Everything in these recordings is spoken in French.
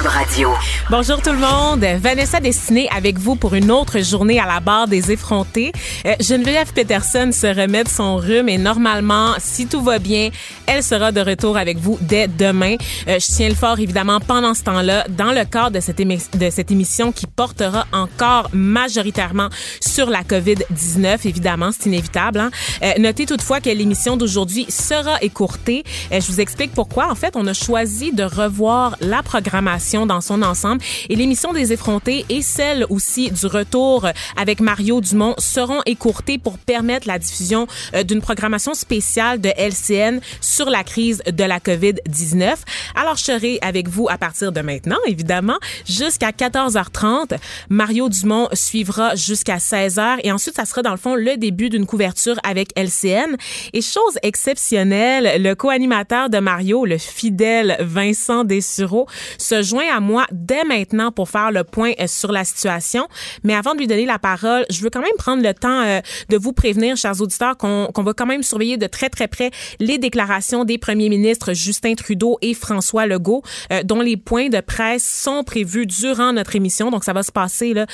Radio. Bonjour tout le monde. Vanessa Destinée avec vous pour une autre journée à la barre des effrontés. Euh, Geneviève Peterson se remet de son rhume et normalement, si tout va bien, elle sera de retour avec vous dès demain. Euh, je tiens le fort évidemment pendant ce temps-là dans le cadre de cette, émission qui portera encore majoritairement sur la COVID-19. Évidemment, c'est inévitable. Hein? Euh, notez toutefois que l'émission d'aujourd'hui sera écourtée. Je vous explique pourquoi. En fait, on a choisi de revoir la programmation dans son ensemble. Et l'émission des effrontés et celle aussi du retour avec Mario Dumont seront écourtées pour permettre la diffusion euh, d'une programmation spéciale de LCN sur la crise de la COVID-19. Alors, je serai avec vous à partir de maintenant, évidemment, jusqu'à 14h30. Mario Dumont suivra jusqu'à 16h et ensuite, ça sera dans le fond le début d'une couverture avec LCN. Et chose exceptionnelle, le co-animateur de Mario, le fidèle Vincent Dessureau, se à moi dès maintenant pour faire le point euh, sur la situation. Mais avant de lui donner la parole, je veux quand même prendre le temps euh, de vous prévenir, chers auditeurs, qu'on va quand même surveiller de très, très près les déclarations des premiers ministres Justin Trudeau et François Legault, euh, dont les points de presse sont prévus durant notre émission. Donc, ça va se passer là,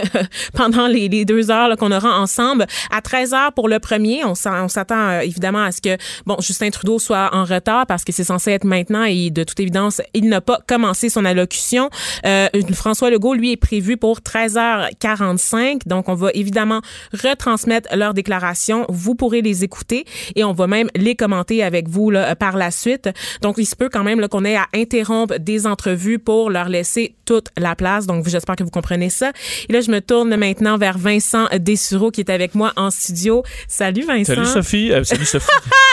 pendant les, les, deux heures qu'on aura ensemble. À 13 heures pour le premier, on s'attend évidemment à ce que bon Justin Trudeau soit en retard parce que c'est censé être maintenant et de toute évidence, il n'a pas commencé son allocution. Euh, François Legault, lui, est prévu pour 13h45. Donc, on va évidemment retransmettre leurs déclarations. Vous pourrez les écouter et on va même les commenter avec vous là, par la suite. Donc, il se peut quand même qu'on ait à interrompre des entrevues pour leur laisser toute la place. Donc, j'espère que vous comprenez ça. Et là, je me tourne maintenant vers Vincent Dessureau qui est avec moi en studio. Salut, Vincent. Salut, Sophie. Euh, salut, Sophie.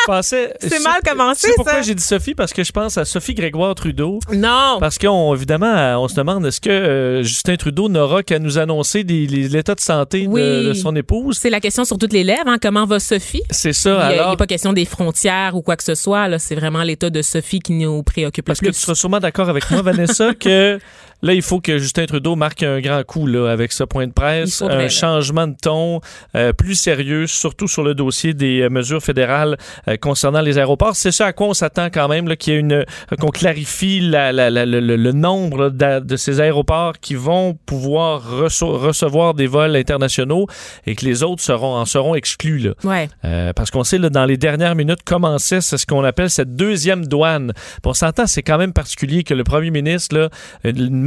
C'est mal commencé, ça. pourquoi j'ai dit Sophie? Parce que je pense à Sophie Grégoire Trudeau. Non. Parce évidemment, on se demande est-ce que euh, Justin Trudeau n'aura qu'à nous annoncer l'état de santé de, son épouse? C'est la question sur toutes les lèvres. Hein. Comment va Sophie? C'est ça. Il alors... n'est pas question des frontières ou quoi que ce soit. C'est vraiment l'état de Sophie qui nous préoccupe Parce le plus. que tu seras sûrement d'accord avec moi, Vanessa, que Là, il faut que Justin Trudeau marque un grand coup là, avec ce point de presse, un changement de ton euh, plus sérieux, surtout sur le dossier des euh, mesures fédérales euh, concernant les aéroports. C'est ça à quoi on s'attend quand même, qu'il y ait une qu'on clarifie la, la, la, le, le, nombre de, ces aéroports qui vont pouvoir recevoir des vols internationaux et que les autres seront en seront exclus. Là. Ouais. parce qu'on sait là, dans les dernières minutes commençait ce qu'on appelle cette deuxième douane. on s'entend, c'est quand même particulier que le premier ministre là,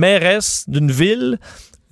mairesse d'une ville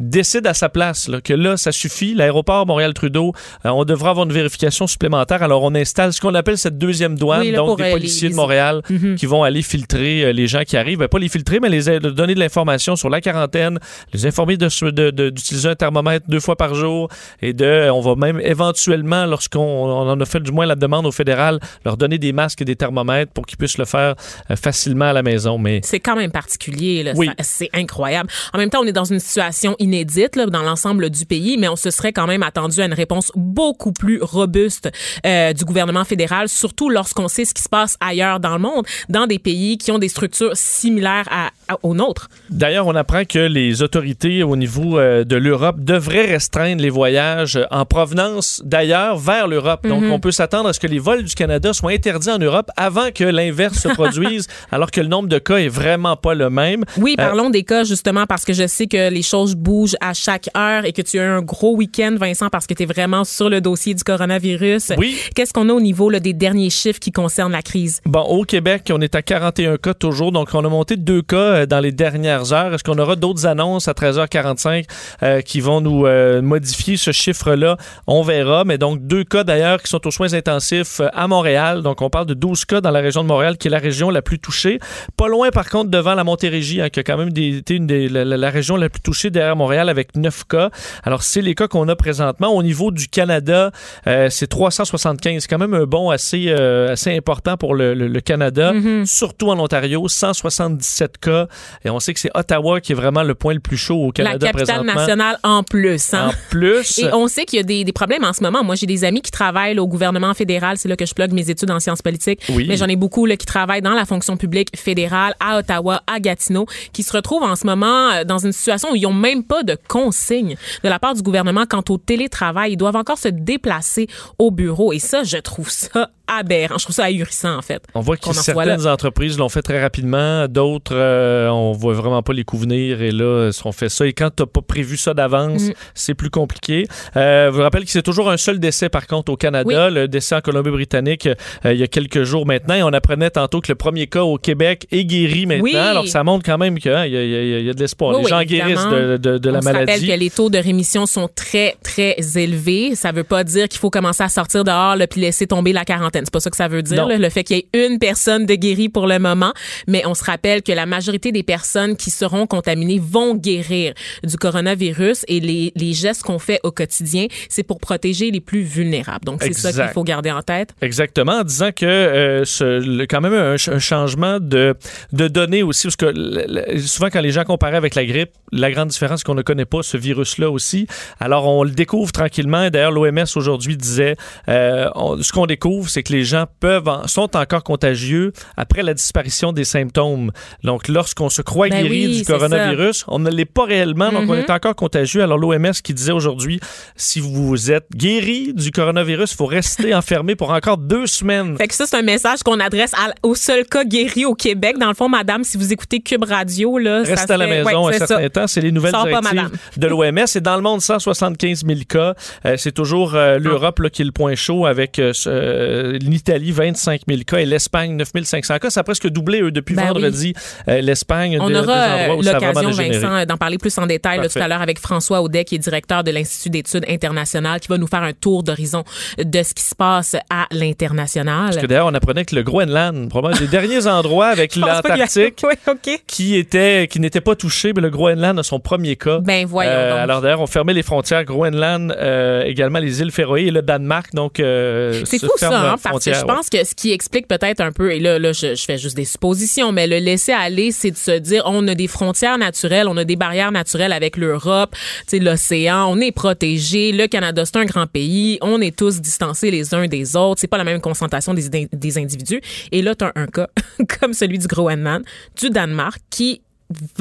décide à sa place là, que là, ça suffit. L'aéroport Montréal-Trudeau, euh, on devra avoir une vérification supplémentaire. Alors, on installe ce qu'on appelle cette deuxième douane, donc des euh, policiers de Montréal mhm. qui vont aller filtrer euh, les gens qui arrivent. Ben, pas les filtrer, mais les donner de l'information sur la quarantaine, les informer d'utiliser de, de, un thermomètre deux fois par jour et de, on va même éventuellement, lorsqu'on on en a fait du moins la demande au fédéral, leur donner des masques et des thermomètres pour qu'ils puissent le faire facilement à la maison. Mais c'est quand même particulier. Là. Oui. C'est incroyable. En même temps, on est dans une situation inédite dans l'ensemble du pays, mais on se serait quand même attendu à une réponse beaucoup plus robuste euh, du gouvernement fédéral, surtout lorsqu'on sait ce qui se passe ailleurs dans le monde, dans des pays qui ont des structures similaires à, aux nôtres. D'ailleurs, on apprend que les autorités au niveau euh, de l'Europe devraient restreindre les voyages en provenance d'ailleurs vers l'Europe. Donc, mhm. on peut s'attendre à ce que les vols du Canada soient interdits en Europe avant que l'inverse se produise, alors que le nombre de cas est vraiment pas le même. Oui, euh, parlons des cas justement parce que je sais que les choses bougent à chaque heure et que tu as un gros week-end, Vincent, parce que tu es vraiment sur le dossier du coronavirus. Oui. Qu'est-ce qu'on a au niveau là, des derniers chiffres qui concernent la crise? Bon, au Québec, on est à 41 cas toujours, donc on a monté deux cas euh, dans les dernières heures. Est-ce qu'on aura d'autres annonces à 13h45 euh, qui vont nous euh, modifier ce chiffre-là? On verra, mais donc deux cas d'ailleurs qui sont aux soins intensifs à Montréal. Donc on parle de 12 cas dans la région de Montréal, qui est la région la plus touchée. Pas loin, par contre, devant la Montérégie, hein, qui a quand même été une des, la, la, région la plus touchée derrière Montréal avec 9 cas. Alors, c'est les cas qu'on a présentement. Au niveau du Canada, c'est 375. quand même un bon assez, assez important pour le, Canada, mm-hmm. surtout en Ontario. 177 cas Et on sait que c'est Ottawa qui est vraiment le point le plus chaud au Canada La capitale présentement. nationale en plus. Hein? En plus. Et on sait qu'il y a des, des problèmes en ce moment. Moi, j'ai des amis qui travaillent là, au gouvernement fédéral. C'est là que je plug mes études en sciences politiques. Oui. Mais j'en ai beaucoup là, qui travaillent dans la fonction publique fédérale à Ottawa, à Gatineau, qui se retrouvent en ce moment euh, dans une situation où ils n'ont même pas de consignes de la part du gouvernement quant au télétravail. Ils doivent encore se déplacer au bureau. Et ça, je trouve ça aberrant. Je trouve ça ahurissant, en fait. On voit que en certaines entreprises l'ont fait très rapidement, d'autres, euh, on voit vraiment pas les coups venir et là, on fait ça. Et quand tu pas prévu ça d'avance, Mm. c'est plus compliqué. Euh, je vous rappelle que c'est toujours un seul décès, par contre, au Canada, le décès en Colombie-Britannique, euh, il y a quelques jours maintenant. Et on apprenait tantôt que le premier cas au Québec est guéri maintenant. Oui. Alors, ça montre quand même qu'il y, a- y y de l'espoir. Oui, les gens guérissent de, la On se rappelle maladie. que les taux de rémission sont très, très élevés. Ça veut pas dire qu'il faut commencer à sortir dehors là, puis laisser tomber la quarantaine. C'est pas ça que ça veut dire, là, le fait qu'il y ait une personne de guérie pour le moment. Mais on se rappelle que la majorité des personnes qui seront contaminées vont guérir du coronavirus et les, les gestes qu'on fait au quotidien, c'est pour protéger les plus vulnérables. Donc, c'est ça qu'il faut garder en tête. Exactement, en disant que euh, ce- le- quand même un, ch- un changement de, de données aussi, parce que le- le- souvent quand les gens comparaient avec la grippe, la grande différence c'est qu'on ne connaît pas ce virus-là aussi. Alors on le découvre tranquillement. D'ailleurs, l'OMS aujourd'hui disait, euh, on- ce qu'on découvre, c'est que les gens peuvent en- sont encore contagieux après la disparition des symptômes. Donc lorsqu'on se croit Ben guéri oui, du coronavirus, on ne l'est pas réellement, donc on Mhm. est encore contagieux. Alors l'OMS qui disait aujourd'hui, si vous êtes guéri du coronavirus, il faut rester enfermé pour encore deux semaines. Fait que ça, c'est un message qu'on adresse à- au seul cas guéri au Québec. Dans le fond, madame, si vous écoutez Cube Radio, là, ça Reste à la fait- maison ouais, un certain ça. temps. C'est les nouvelles Sors directives de l'OMS. Et dans le monde, 175 000 cas. Euh, c'est toujours euh, l'Europe là, qui est le point chaud avec ce- euh, l'Italie, 25 000 cas et l'Espagne, 9 500 cas. Ça a presque doublé, eux, depuis Ben vendredi. Euh, L'Espagne, On des aura euh, l'occasion. Vincent, d'en parler plus en détail là, tout à l'heure avec François Audet, qui est directeur de l'Institut d'études internationales, qui va nous faire un tour d'horizon de ce qui se passe à l'international. Parce que d'ailleurs, on apprenait que le Groenland, probablement des derniers endroits avec y a- l'Antarctique, Oui, OK. qui était qui n'était pas touché, mais le Groenland a son premier cas. Ben voyons Euh, donc. alors d'ailleurs, on fermait les frontières Groenland, euh, également les îles Féroé et le Danemark. Donc euh, C'est fou ça, hein, parce que frontières, je pense que ce qui explique peut-être un peu, et là, là je, je fais juste des suppositions, mais le laisser aller, c'est de se dire, on a des frontières naturelles, on a des barrières naturelles avec l'Europe, l'océan, on est protégé, le Canada, c'est un grand pays, on est tous distancés les uns des autres, c'est pas la même concentration des, des individus. Et là, tu as un cas comme celui du Groenland, du Danemark, qui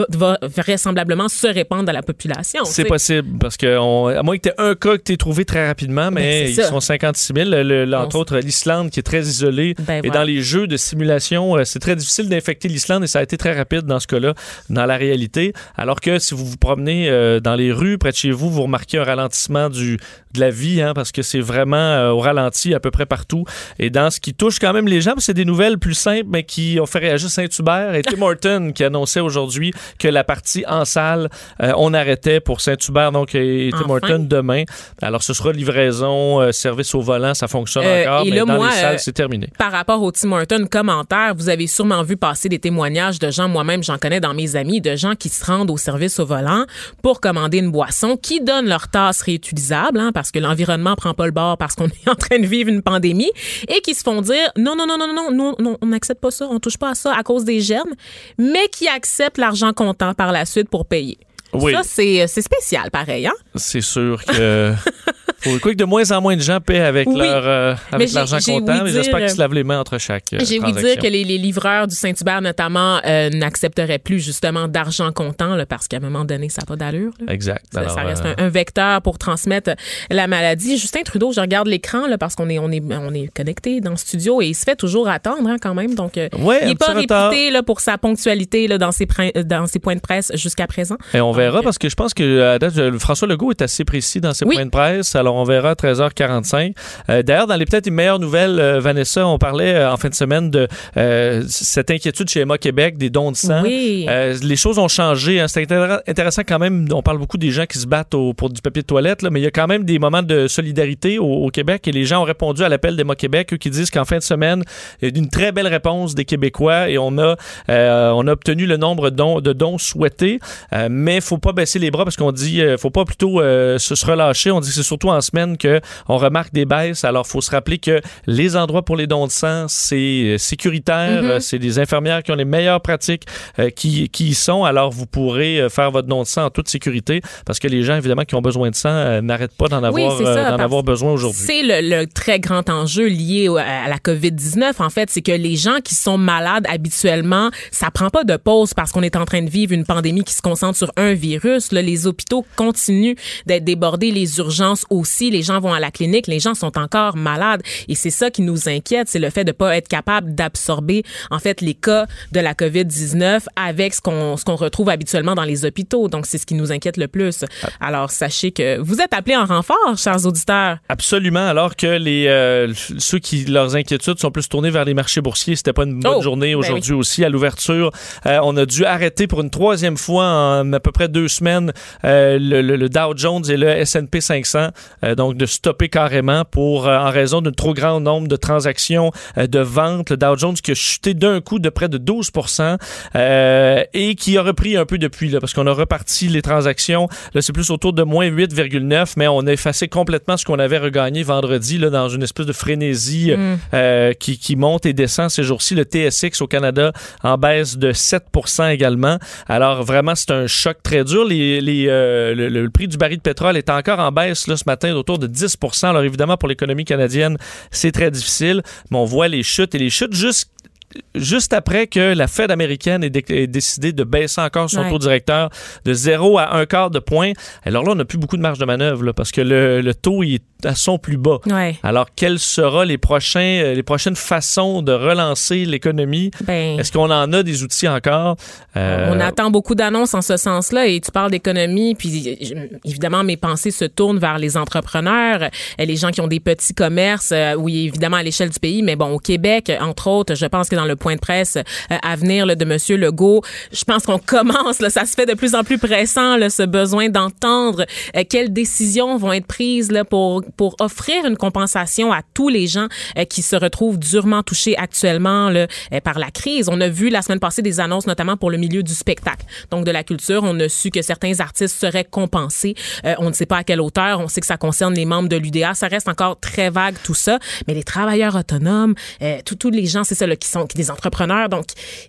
va, vraisemblablement se répandre à la population. C'est possible parce que on- à moins que tu aies un cas que tu trouvé très rapidement, mais Ben, ils ça. sont 56 000. Le- le- entre On- autres, l'Islande qui est très isolée. Ben, et voilà. dans les jeux de simulation, euh, c'est très difficile d'infecter l'Islande et ça a été très rapide dans ce cas-là, dans la réalité. Alors que si vous vous promenez euh, dans les rues près de chez vous, vous remarquez un ralentissement du, de la vie hein, parce que c'est vraiment euh, au ralenti à peu près partout. Et dans ce qui touche quand même les gens, c'est des nouvelles plus simples, mais qui ont fait réagir Saint-Hubert et Tim Horton qui annonçait aujourd'hui que la partie en salle, euh, on arrêtait pour Saint-Hubert, donc et Tim Enfin. Horton demain. Alors ce sera livraison, euh, service au volant, ça fonctionne Euh, encore, et mais là, dans moi, les salles, c'est terminé. par rapport au Tim Horton commentaire, vous avez sûrement vu passer des témoignages de gens, moi-même j'en connais dans mes amis, de gens qui se rendent au service au volant pour commander une boisson, qui donnent leur tasse réutilisable, hein, parce que l'environnement prend pas le bord parce qu'on est en train de vivre une pandémie, et qui se font dire non, non, non, non, non, non, non, on n'accepte pas ça, on touche pas à ça à cause des germes, mais qui acceptent l'argent comptant par la suite pour payer. Oui. Ça, c'est c'est spécial, pareil, hein? C'est sûr que. Quoi que de moins en moins de gens paient avec Oui. leur euh, avec l'argent comptant, mais j'espère qu'ils euh, se lavent les mains entre chaque. euh, J'ai ouï dire que les, les livreurs du Saint-Hubert, notamment, euh, n'accepteraient plus justement d'argent comptant là, parce qu'à un moment donné, ça n'a pas d'allure. Exact. Ça, Alors, ça reste euh, un, un vecteur pour transmettre la maladie. Justin Trudeau, je regarde l'écran parce qu'on est, on est, on est connecté dans le studio et il se fait toujours attendre hein, quand même. Donc, euh, Ouais, il n'est pas réputé là, pour sa ponctualité là, dans, ses dans ses points de presse jusqu'à présent. Et on verra parce que je pense que à date, euh, François Legault est assez précis dans ses Oui. points de presse. Alors on verra à 13h45. Euh, D'ailleurs, dans les peut-être les meilleures nouvelles, euh, Vanessa, on parlait euh, en fin de semaine de cette inquiétude chez Emma Québec des dons de sang. Oui. Les choses ont changé. Hein. C'est intér- intéressant quand même. On parle beaucoup des gens qui se battent au- pour du papier de toilette, là, mais il y a quand même des moments de solidarité au, au Québec et les gens ont répondu à l'appel d'Emma Québec, eux qui disent qu'en fin de semaine, il y a une très belle réponse des Québécois et on a, on a obtenu le nombre de dons, de dons souhaités. Mais faut pas baisser les bras parce qu'on dit, euh, faut pas plutôt euh, se, se relâcher. On dit que c'est surtout en semaine que on remarque des baisses. Alors, faut se rappeler que les endroits pour les dons de sang, c'est euh, sécuritaire. Mhm. Euh, C'est des infirmières qui ont les meilleures pratiques euh, qui, qui y sont. Alors, vous pourrez faire votre don de sang en toute sécurité parce que les gens, évidemment, qui ont besoin de sang n'arrêtent pas d'en Oui, avoir, ça, euh, d'en avoir besoin aujourd'hui. C'est le, le très grand enjeu lié à la COVID-19, en fait, c'est que les gens qui sont malades habituellement, ça prend pas de pause parce qu'on est en train de vivre une pandémie qui se concentre sur un virus. Là, les hôpitaux continuent d'être débordés, les urgences aussi, les gens vont à la clinique, les gens sont encore malades et c'est ça qui nous inquiète, c'est le fait de pas être capable d'absorber en fait les cas de la COVID-19 avec ce qu'on ce qu'on retrouve habituellement dans les hôpitaux. Donc c'est ce qui nous inquiète le plus. Alors sachez que vous êtes appelés en renfort, chers auditeurs. Absolument, alors que les euh, ceux qui leurs inquiétudes sont plus tournées vers les marchés boursiers, c'était pas une bonne Oh, journée ben aujourd'hui aussi à l'ouverture. Euh, on a dû arrêter pour une troisième fois en à peu près deux semaines euh, le, le- le Dow Jones et le S&P 500, euh, donc de stopper carrément pour euh, en raison d'un trop grand nombre de transactions de vente. Le Dow Jones qui a chuté d'un coup de près de 12% euh, et qui a repris un peu depuis là, parce qu'on a reparti les transactions. Là, c'est plus autour de moins 8,9, mais on a effacé complètement ce qu'on avait regagné vendredi là, dans une espèce de frénésie Mm. qui, qui monte et descend ces jours-ci. Le TSX au Canada en baisse de 7% également. Alors vraiment, c'est un choc très dur. Les, les, euh, le, le prix du baril de pétrole est encore en baisse là, ce matin d'autour de 10% Alors évidemment, pour l'économie canadienne, c'est très difficile, mais on voit les chutes et les chutes juste juste après que la Fed américaine ait, dé- ait décidé de baisser encore son Ouais. taux directeur de 0 à 1 quart de point. Alors là, on n'a plus beaucoup de marge de manœuvre là, parce que le, le taux il est à son plus bas. Ouais. Alors, quelles seront les, prochains, euh, les prochaines façons de relancer l'économie? Ben, Est-ce qu'on en a des outils encore? Euh, On attend beaucoup d'annonces en ce sens-là et tu parles d'économie, puis euh, évidemment mes pensées se tournent vers les entrepreneurs, les gens qui ont des petits commerces, oui évidemment à l'échelle du pays, mais bon au Québec entre autres, je pense que dans le point de presse à venir là, de Monsieur Legault, je pense qu'on commence, là, ça se fait de plus en plus pressant là, ce besoin d'entendre quelles décisions vont être prises là pour pour offrir une compensation à tous les gens euh, qui se retrouvent durement touchés actuellement là, euh, par la crise. On a vu la semaine passée des annonces notamment pour le milieu du spectacle, donc de la culture. On a su que certains artistes seraient compensés. Euh, on ne sait pas à quelle hauteur. On sait que ça concerne les membres de l'UDA. Ça reste encore très vague tout ça. Mais les travailleurs autonomes, euh, tous les gens, c'est ça là, qui sont qui des entrepreneurs. Donc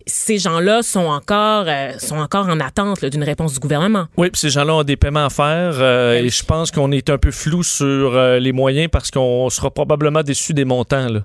ces gens-là sont encore euh, sont encore en attente d'une réponse du gouvernement. Oui, puis ces gens-là ont des paiements à faire euh, Ben et je pense qu'on est un peu flou sur euh, les moyens parce qu'on sera probablement déçu des montants. Là.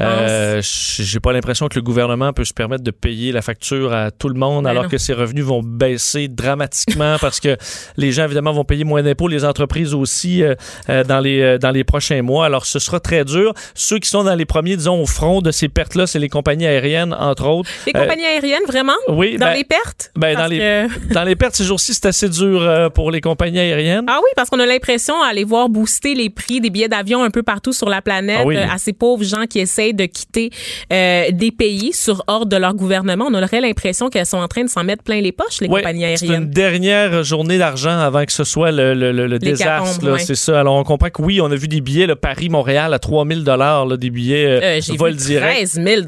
Euh, J'ai pas l'impression que le gouvernement peut se permettre de payer la facture à tout le monde Ben alors non. que ses revenus vont baisser dramatiquement parce que les gens évidemment vont payer moins d'impôts, les entreprises aussi euh, euh, dans les dans les prochains mois. Alors ce sera très dur. Ceux qui sont dans les premiers disons au front de ces pertes-là, c'est les compagnies aériennes entre autres. Les compagnies aériennes, vraiment? oui, Dans ben- les pertes? ben, dans les- que- Dans les pertes ces jours-ci, c'est assez dur pour les compagnies aériennes. Ah oui, parce qu'on a l'impression d'aller voir booster les prix des billets d'avion un peu partout sur la planète Ah oui. euh, à ces pauvres gens qui essayent de quitter euh, des pays sur ordre de leur gouvernement. On aurait l'impression qu'elles sont en train de s'en mettre plein les poches, les compagnies c'est une aériennes. dernière journée d'argent avant que ce soit le, le- le- le désastre. Là, ouais. C'est ça. Alors, on comprend que oui, on a vu des billets, là, Paris-Montréal à 3000 dollars, des billets euh, Euh, vol direct. 13 000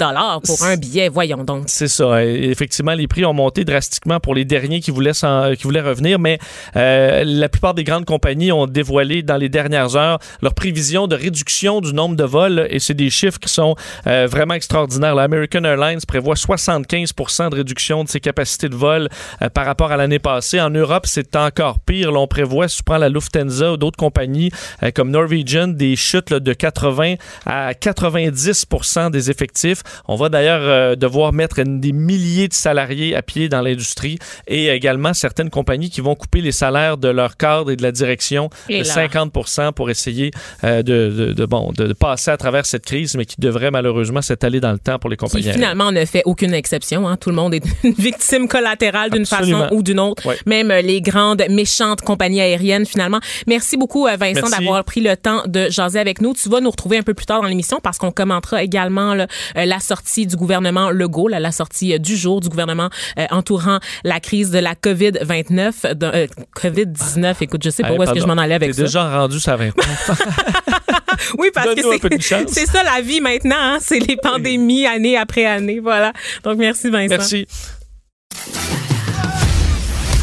pour un billet, voyons donc. C'est ça. Et effectivement, les prix ont monté drastiquement pour les derniers qui voulaient, qui voulaient revenir, mais euh, la plupart des grandes compagnies ont dévoilé dans les dernières heures leur prévision de réduction du nombre de vols et c'est des chiffres qui sont euh, vraiment extraordinaires. La American Airlines prévoit 75 de réduction de ses capacités de vol euh, par rapport à l'année passée. En Europe, c'est encore pire. Là, on prévoit, si tu prends la Lufthansa ou d'autres compagnies euh, comme Norwegian, des chutes là, de 80 à 90 des effectifs. On va d'ailleurs devoir mettre des milliers de salariés à pied dans l'industrie et également certaines compagnies qui vont couper les salaires de leur cadre et de la direction Et de là. 50% pour essayer euh, de, de- de, bon, de, passer à travers cette crise, mais qui devrait malheureusement s'étaler dans le temps pour les Qui compagnies. aériennes. finalement ne fait aucune exception. Hein. Tout le monde est une victime collatérale d'une façon ou d'une autre. Même euh, les grandes méchantes compagnies aériennes finalement. Merci beaucoup euh, Vincent d'avoir pris le temps de jaser avec nous. Tu vas nous retrouver un peu plus tard dans l'émission parce qu'on commentera également là, la sortie du gouvernement Legault, là, la sortie du jour du gouvernement euh, entourant la crise de la COVID-29, de- euh, COVID-19. Écoute, je sais pas Hey, où est-ce que je m'en allais avec ça. déjà rendu ça 29. Oui, parce que c'est ça la vie maintenant. Hein? C'est les pandémies année après année. Voilà. Donc merci Vincent. Merci.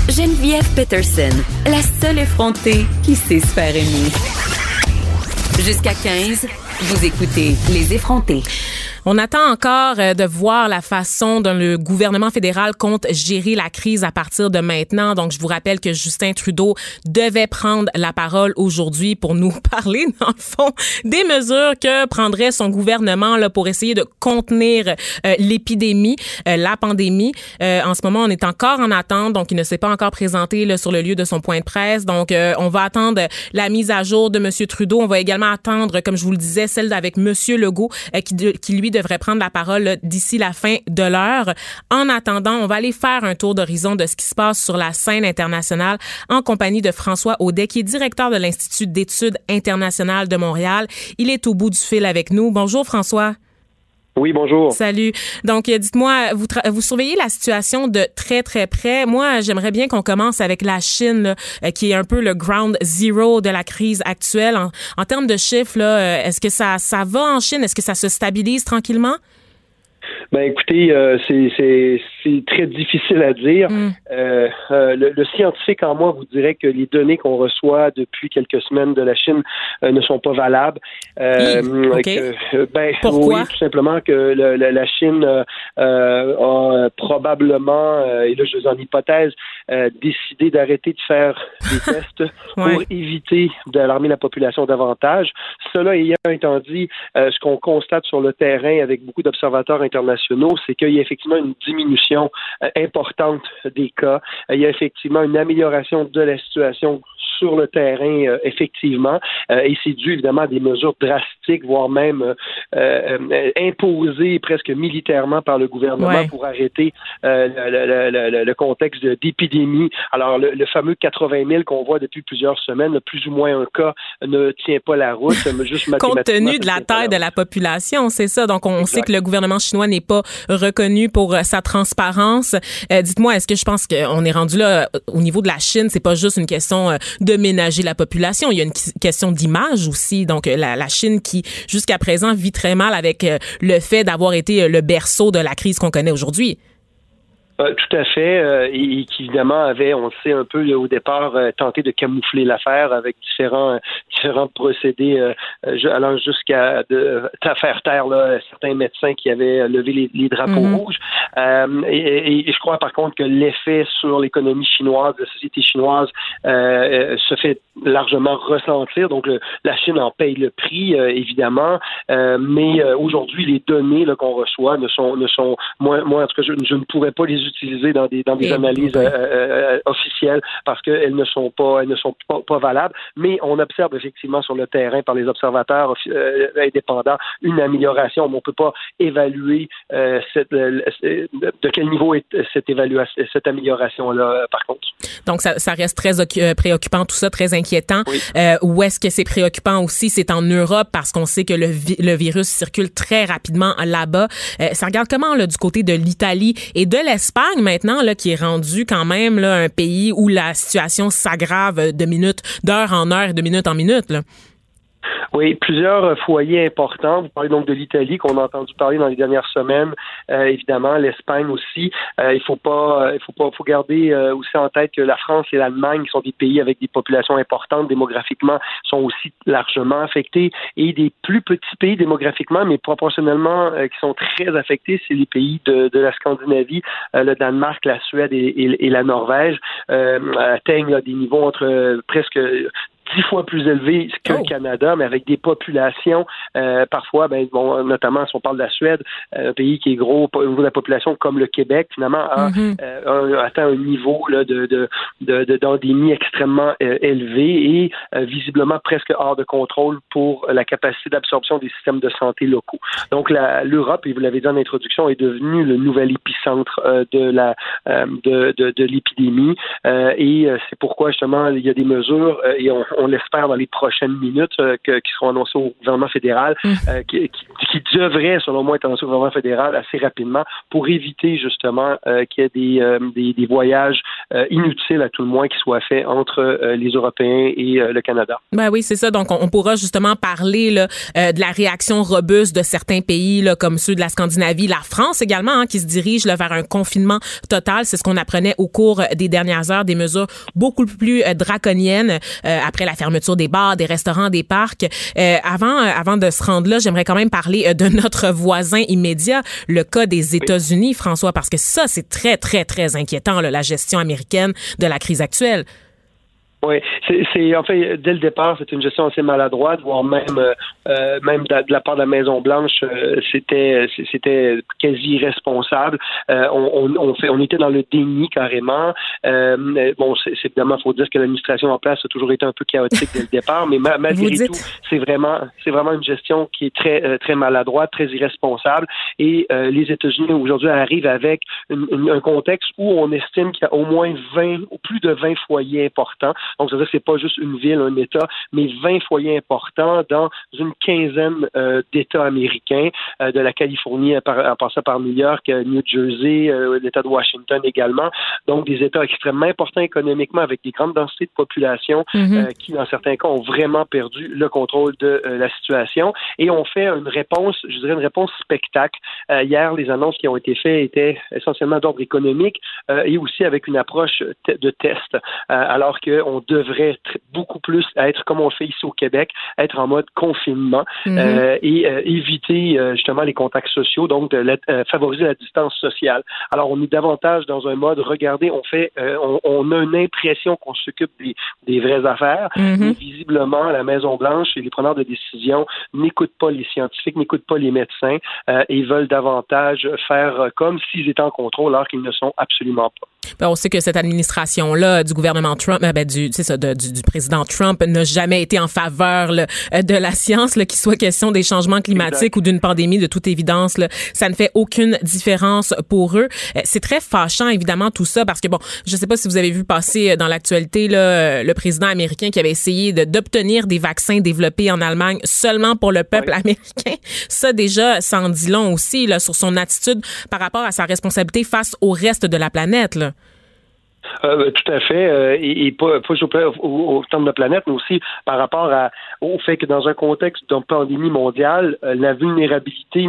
Geneviève Peterson, la seule effrontée qui sait se faire aimer. Jusqu'à 15, vous écoutez Les effrontés. On attend encore euh, de voir la façon dont le gouvernement fédéral compte gérer la crise à partir de maintenant. Donc, je vous rappelle que Justin Trudeau devait prendre la parole aujourd'hui pour nous parler, dans le fond, des mesures que prendrait son gouvernement là, pour essayer de contenir euh, l'épidémie, euh, la pandémie. en ce moment, on est encore en attente, donc il ne s'est pas encore présenté là, sur le lieu de son point de presse. Donc, on va attendre la mise à jour de M. Trudeau. On va également attendre, comme je vous le disais, celle avec M. Legault, qui lui devrait prendre la parole d'ici la fin de l'heure. En attendant, on va aller faire un tour d'horizon de ce qui se passe sur la scène internationale en compagnie de François Audet, qui est directeur de l'Institut d'études internationales de Montréal. Il est au bout du fil avec nous. Bonjour François. Oui, bonjour. Salut. Donc, euh, dites-moi, vous, vous surveillez la situation de très, très près. Moi, j'aimerais bien qu'on commence avec la Chine, euh, qui est un peu le ground zero de la crise actuelle. En, termes de chiffres, euh, est-ce que ça, ça va en Chine? Est-ce que ça se stabilise tranquillement? Ben écoutez, euh, c'est très difficile à dire. Mm. Euh, euh, le, scientifique en moi vous dirait que les données qu'on reçoit depuis quelques semaines de la Chine ne sont pas valables. ben, Pourquoi? Oui, tout simplement que la, Chine a probablement, et là je suis en hypothèse, décidé d'arrêter de faire des tests pour éviter d'alarmer la population davantage. Cela ayant étant dit, ce qu'on constate sur le terrain avec beaucoup d'observateurs c'est qu'il y a effectivement une diminution euh, importante des cas. Il y a effectivement une amélioration de la situation sur le terrain, euh, effectivement, euh, et c'est dû évidemment à des mesures drastiques, voire même imposées presque militairement par le gouvernement pour arrêter le, contexte d'épidémie. Alors, le, fameux 80 000 qu'on voit depuis plusieurs semaines, plus ou moins un cas ne tient pas la route, juste Compte tenu de la taille de la population, c'est ça. Donc, on sait que le gouvernement chinois n'est pas reconnu pour sa transparence. Dites-moi, est-ce que je pense qu'on est rendu là au niveau de la Chine, c'est pas juste une question de ménager la population. Il y a une question d'image aussi. Donc, euh, la, Chine qui, jusqu'à présent, vit très mal avec euh, le fait d'avoir été euh, le berceau de la crise qu'on connaît aujourd'hui. Euh, tout à fait, euh, et, qui évidemment avait, on le sait un peu au départ, euh, tenté de camoufler l'affaire avec différents différents procédés allant jusqu'à faire taire là, certains médecins qui avaient levé les, drapeaux mhm. rouges. Et, je crois par contre que l'effet sur l'économie chinoise, la société chinoise, se fait largement ressentir. Donc la Chine en paye le prix, évidemment, mais aujourd'hui les données qu'on reçoit ne sont ne sont moi, moi en tout cas je, je ne pourrais pas les utiliser dans des dans des analyses euh, euh, officielles parce qu'elles ne sont pas elles ne sont pas, valables. Mais on observe effectivement sur le terrain par les observateurs euh, indépendants une amélioration. Mais on peut pas évaluer cette, de quel niveau est cette évaluation cette amélioration là par contre. Donc ça, ça reste très préoccupant tout ça, très inquiétant. où est-ce que c'est préoccupant aussi, c'est en Europe parce qu'on sait que le, le virus circule très rapidement là-bas. ça regarde comment là, du côté de l'Italie et de l'Espagne? l'Espagne maintenant, là, qui est rendu quand même un pays où la situation s'aggrave de minute, d'heure en heure, de minute en minute. Oui, plusieurs foyers importants. Vous parlez donc de l'Italie qu'on a entendu parler dans les dernières semaines. Euh, évidemment, l'Espagne aussi. Euh, il faut pas, euh, il faut pas, faut garder aussi en tête que la France et l'Allemagne, qui sont des pays avec des populations importantes démographiquement, sont aussi largement affectés. Et des plus petits pays démographiquement, mais proportionnellement, qui sont très affectés, c'est les pays de, de la Scandinavie, le Danemark, la Suède et, et, la Norvège atteignent des niveaux entre presque dix fois plus élevé que le oh. Canada, mais avec des populations euh, parfois, ben, bon, notamment si on parle de la Suède, euh, un pays qui est gros au niveau de la population comme le Québec, finalement, a, mm-hmm. euh, atteint un niveau là, de, de, d'endémie extrêmement élevé et visiblement presque hors de contrôle pour la capacité d'absorption des systèmes de santé locaux. Donc l'Europe, et vous l'avez dit en introduction, est devenue le nouvel épicentre de la de, de, l'épidémie et c'est pourquoi justement il y a des mesures et on on l'espère dans les prochaines minutes, qui seront annoncées au gouvernement fédéral, mm. qui, qui, devrait, selon moi, être annoncées au gouvernement fédéral assez rapidement pour éviter justement qu'il y ait des, des, des, voyages inutiles à tout le moins qui soient faits entre les Européens et le Canada. Ben oui, c'est ça. Donc, on, pourra justement parler là, de la réaction robuste de certains pays là, comme ceux de la Scandinavie, la France également, hein, qui se dirige là, vers un confinement total. C'est ce qu'on apprenait au cours des dernières heures, des mesures beaucoup plus euh, draconiennes euh, après la fermeture des bars, des restaurants, des parcs. Euh, avant, avant de se rendre là, j'aimerais quand même parler de notre voisin immédiat, le cas des États-Unis, François, parce que ça, c'est très, très, très inquiétant, là, la gestion américaine de la crise actuelle. Oui, c'est en fait dès le départ, c'est une gestion assez maladroite, voire même euh, euh même de, la part de la Maison Blanche, euh, c'était c'était quasi irresponsable. Euh, on, on, fait, on était dans le déni carrément. bon, c'est évidemment, faut dire que l'administration en place a toujours été un peu chaotique dès le départ, mais malgré tout, c'est vraiment c'est vraiment une gestion qui est très très maladroite, très irresponsable. Et les États-Unis aujourd'hui arrivent avec un contexte où on estime qu'il y a au moins 20 ou plus de 20 foyers importants donc, ça veut dire que c'est pas juste une ville, un État, mais 20 foyers importants dans une quinzaine euh, d'États américains, euh, de la Californie en passant par New York, euh, New Jersey, l'État de Washington également. Donc, des États extrêmement importants économiquement avec des grandes densités de population mm-hmm. qui, dans certains cas, ont vraiment perdu le contrôle de la situation. Et on fait une réponse, je dirais une réponse spectacle. hier, les annonces qui ont été faites étaient essentiellement d'ordre économique et aussi avec une approche de test, alors qu'on devrait beaucoup plus être comme on fait ici au Québec, être en mode confinement mhm. euh, et euh, éviter euh, justement les contacts sociaux, donc de favoriser la distance sociale. Alors on est davantage dans un mode, regardez, on fait, on, a une impression qu'on s'occupe des, des, vraies affaires, mhm. mais visiblement la Maison Blanche et les preneurs de décision n'écoutent pas les scientifiques, n'écoutent pas les médecins et veulent davantage faire comme s'ils étaient en contrôle alors qu'ils ne sont absolument pas. Ben, on sait que cette administration-là du gouvernement Trump, ben, du, ça, du, du, président Trump n'a jamais été en faveur euh, de la science, qu'il soit question des changements climatiques ou d'une pandémie, de toute évidence. Là, ça ne fait aucune différence pour eux. Euh, c'est très fâchant, évidemment, tout ça, parce que, bon, je ne sais pas si vous avez vu passer euh, dans l'actualité le président américain qui avait essayé d'obtenir des vaccins développés en Allemagne seulement pour le peuple américain. Ça, déjà, ça en dit long aussi là, sur son attitude par rapport à sa responsabilité face au reste de la planète. Là. Euh, tout à fait, euh, et, et, pas, pas au, au, terme de la planète, mais aussi par rapport à, au fait que dans un contexte de pandémie mondiale, euh, la vulnérabilité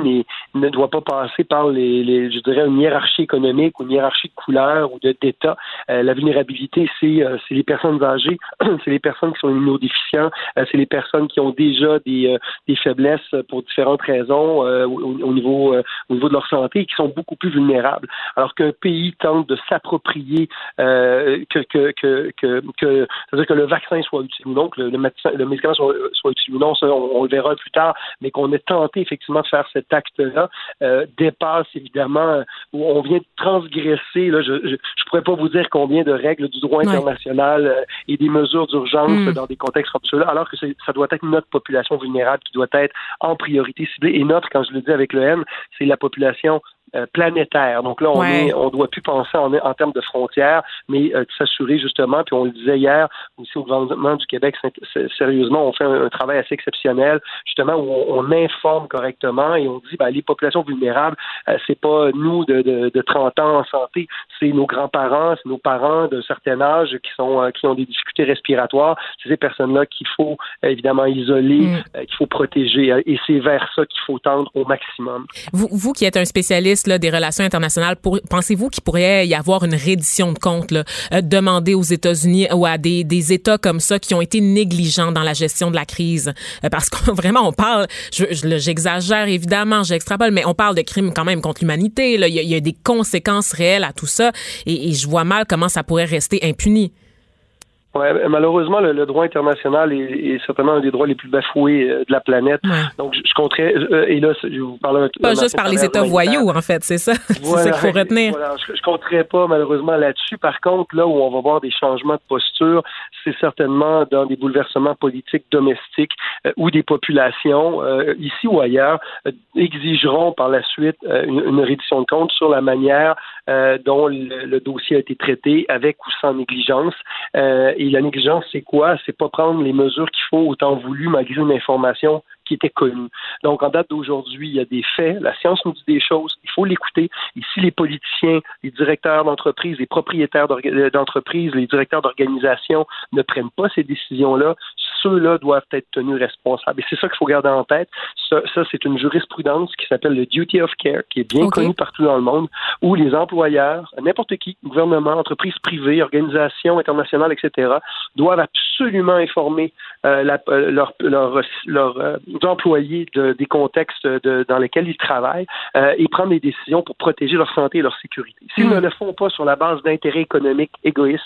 ne doit pas passer par les, les, je dirais, une hiérarchie économique ou une hiérarchie de couleur ou d'État. la vulnérabilité, c'est c'est les personnes âgées, c'est les personnes qui sont immunodéficientes, c'est les personnes qui ont déjà des, des faiblesses pour différentes raisons au, niveau au niveau de leur santé et qui sont beaucoup plus vulnérables. Alors qu'un pays tente de s'approprier euh, que, que, que, que, que c'est-à-dire que le vaccin soit utile ou non, que le, le, médicament soit, soit, utile ou non, ça, on, le verra plus tard, mais qu'on ait tenté effectivement de faire cet acte-là euh, dépasse évidemment où on vient de transgresser. Là, je, je, pourrais pas vous dire combien de règles du droit international euh, et des mesures d'urgence mm. dans des contextes comme ceux-là, alors que ça doit être notre population vulnérable qui doit être en priorité ciblée. Et notre, quand je le dis avec le M, c'est la population euh, planétaire. Donc là, on est, on doit plus penser en, en termes de frontières, mais euh, s'assurer justement, puis on le disait hier aussi au gouvernement du Québec, sérieusement, on fait un, travail assez exceptionnel, justement, où on, informe correctement et on dit, ben, les populations vulnérables, euh, c'est pas nous de, de, de, 30 ans en santé, c'est nos grands-parents, c'est nos parents d'un certain âge qui sont euh, qui ont des difficultés respiratoires. C'est ces personnes-là qu'il faut évidemment isoler, mm. qu'il faut protéger, et c'est vers ça qu'il faut tendre au maximum. Vous, vous qui êtes un spécialiste des relations internationales, pensez-vous qu'il pourrait y avoir une reddition de comptes là, euh, demandée aux États-Unis ou à des, des, États comme ça qui ont été négligents dans la gestion de la crise? Euh, parce que vraiment, on parle, j'exagère évidemment, j'extrapole, mais on parle de crimes quand même contre l'humanité. Il, il, y a des conséquences réelles à tout ça et je vois mal comment ça pourrait rester impuni. Ouais, malheureusement, le, droit international est, certainement un des droits les plus bafoués euh, de la planète. Donc, je, compterais, euh, et là, je vous parle Pas juste par les États voyous, en fait, c'est ça. c'est ça qu'il faut retenir. Voilà, je, ne compterais pas, malheureusement, là-dessus. Par contre, là où on va voir des changements de posture, c'est certainement dans des bouleversements politiques domestiques euh, où des populations, ici ou ailleurs, exigeront par la suite une, une, reddition de compte sur la manière dont le, dossier a été traité, avec ou sans négligence et la négligence, c'est quoi? C'est pas prendre les mesures qu'il faut au temps voulu malgré une information qui était connue. Donc, en date d'aujourd'hui, il y a des faits, la science nous dit des choses, il faut l'écouter. Ici, les politiciens, les directeurs d'entreprise, les propriétaires d'entreprise, les directeurs d'organisation ne prennent pas ces décisions-là ceux-là doivent être tenus responsables. Et c'est ça qu'il faut garder en tête. Ça, c'est une jurisprudence qui s'appelle le duty of care, qui est bien connue partout dans le monde, où les employeurs, n'importe qui, gouvernement, entreprises privées, organisations internationales, etc., doivent absolument informer euh, leurs leur, leur, euh, employés des contextes dans lesquels ils travaillent euh, et prendre des décisions pour protéger leur santé et leur sécurité. S'ils mm. ne le font pas sur la base d'intérêts économiques égoïstes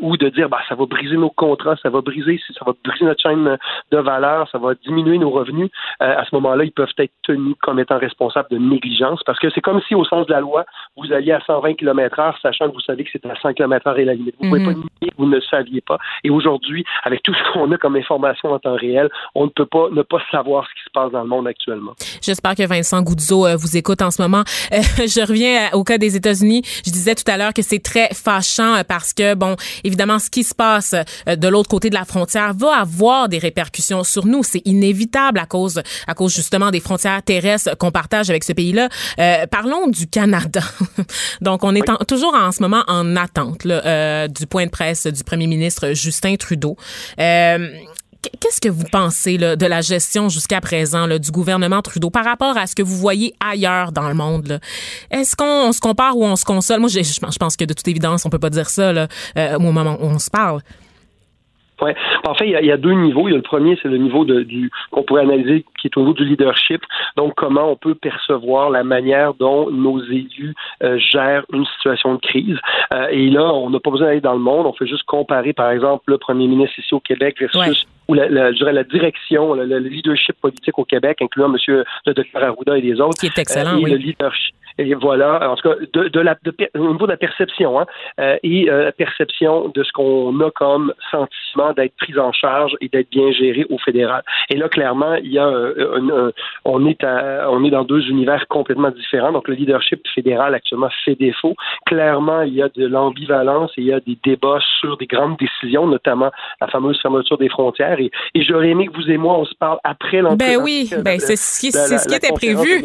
ou de dire bah ça va briser nos contrats, ça va briser, ça va briser notre chaîne de valeur, ça va diminuer nos revenus, euh, à ce moment-là, ils peuvent être tenus comme étant responsables de négligence parce que c'est comme si, au sens de la loi, vous alliez à 120 km/h, sachant que vous savez que c'est à 100 km/h et la limite. Vous ne pouvez pas nier, vous ne saviez pas. Et aujourd'hui, avec tout ce qu'on a comme information en temps réel, on ne peut pas ne pas savoir ce qui se passe dans le monde actuellement. J'espère que Vincent Goudzo euh, vous écoute en ce moment. Euh, je reviens au cas des États-Unis. Je disais tout à l'heure que c'est très fâchant parce que, bon, évidemment, ce qui se passe de l'autre côté de la frontière va avoir des répercussions sur nous. C'est inévitable à cause, à cause justement des frontières terrestres qu'on partage avec ce pays-là. Euh, parlons du Canada. Donc, on est toujours en ce moment en attente là, euh, du point de presse du premier ministre Justin Trudeau. Euh, Qu'est-ce que vous pensez là, de la gestion jusqu'à présent là, du gouvernement Trudeau par rapport à ce que vous voyez ailleurs dans le monde? Est-ce qu'on se compare ou on se console? Moi, je, je, pense que de toute évidence, on peut pas dire ça là, euh, au moment où on se parle. Ouais. En fait, il y, a, deux niveaux. Il y a le premier, c'est le niveau de, du qu'on pourrait analyser, qui est au niveau du leadership. Donc, comment on peut percevoir la manière dont nos élus euh, gèrent une situation de crise. Euh, et là, on n'a pas besoin d'aller dans le monde. On fait juste comparer, par exemple, le premier ministre ici au Québec versus ou la, la, je dirais la direction, le, leadership politique au Québec, incluant M. le Dr Arruda et les autres. Qui est excellent, euh, et Le leadership, et voilà, en tout cas, de, de la, de, au niveau de la perception, hein, euh, et euh, la perception de ce qu'on a comme sentiment d'être pris en charge et d'être bien géré au fédéral. Et là, clairement, il y a un, on est à, on est dans deux univers complètement différents. Donc, le leadership fédéral actuellement fait défaut. Clairement, il y a de l'ambivalence et il y a des débats sur des grandes décisions, notamment la fameuse fermeture des frontières. Et, et j'aurais aimé que vous et moi, on se parle après l'entrée. Ben oui, ben c'est ce qui, ce qui était prévu.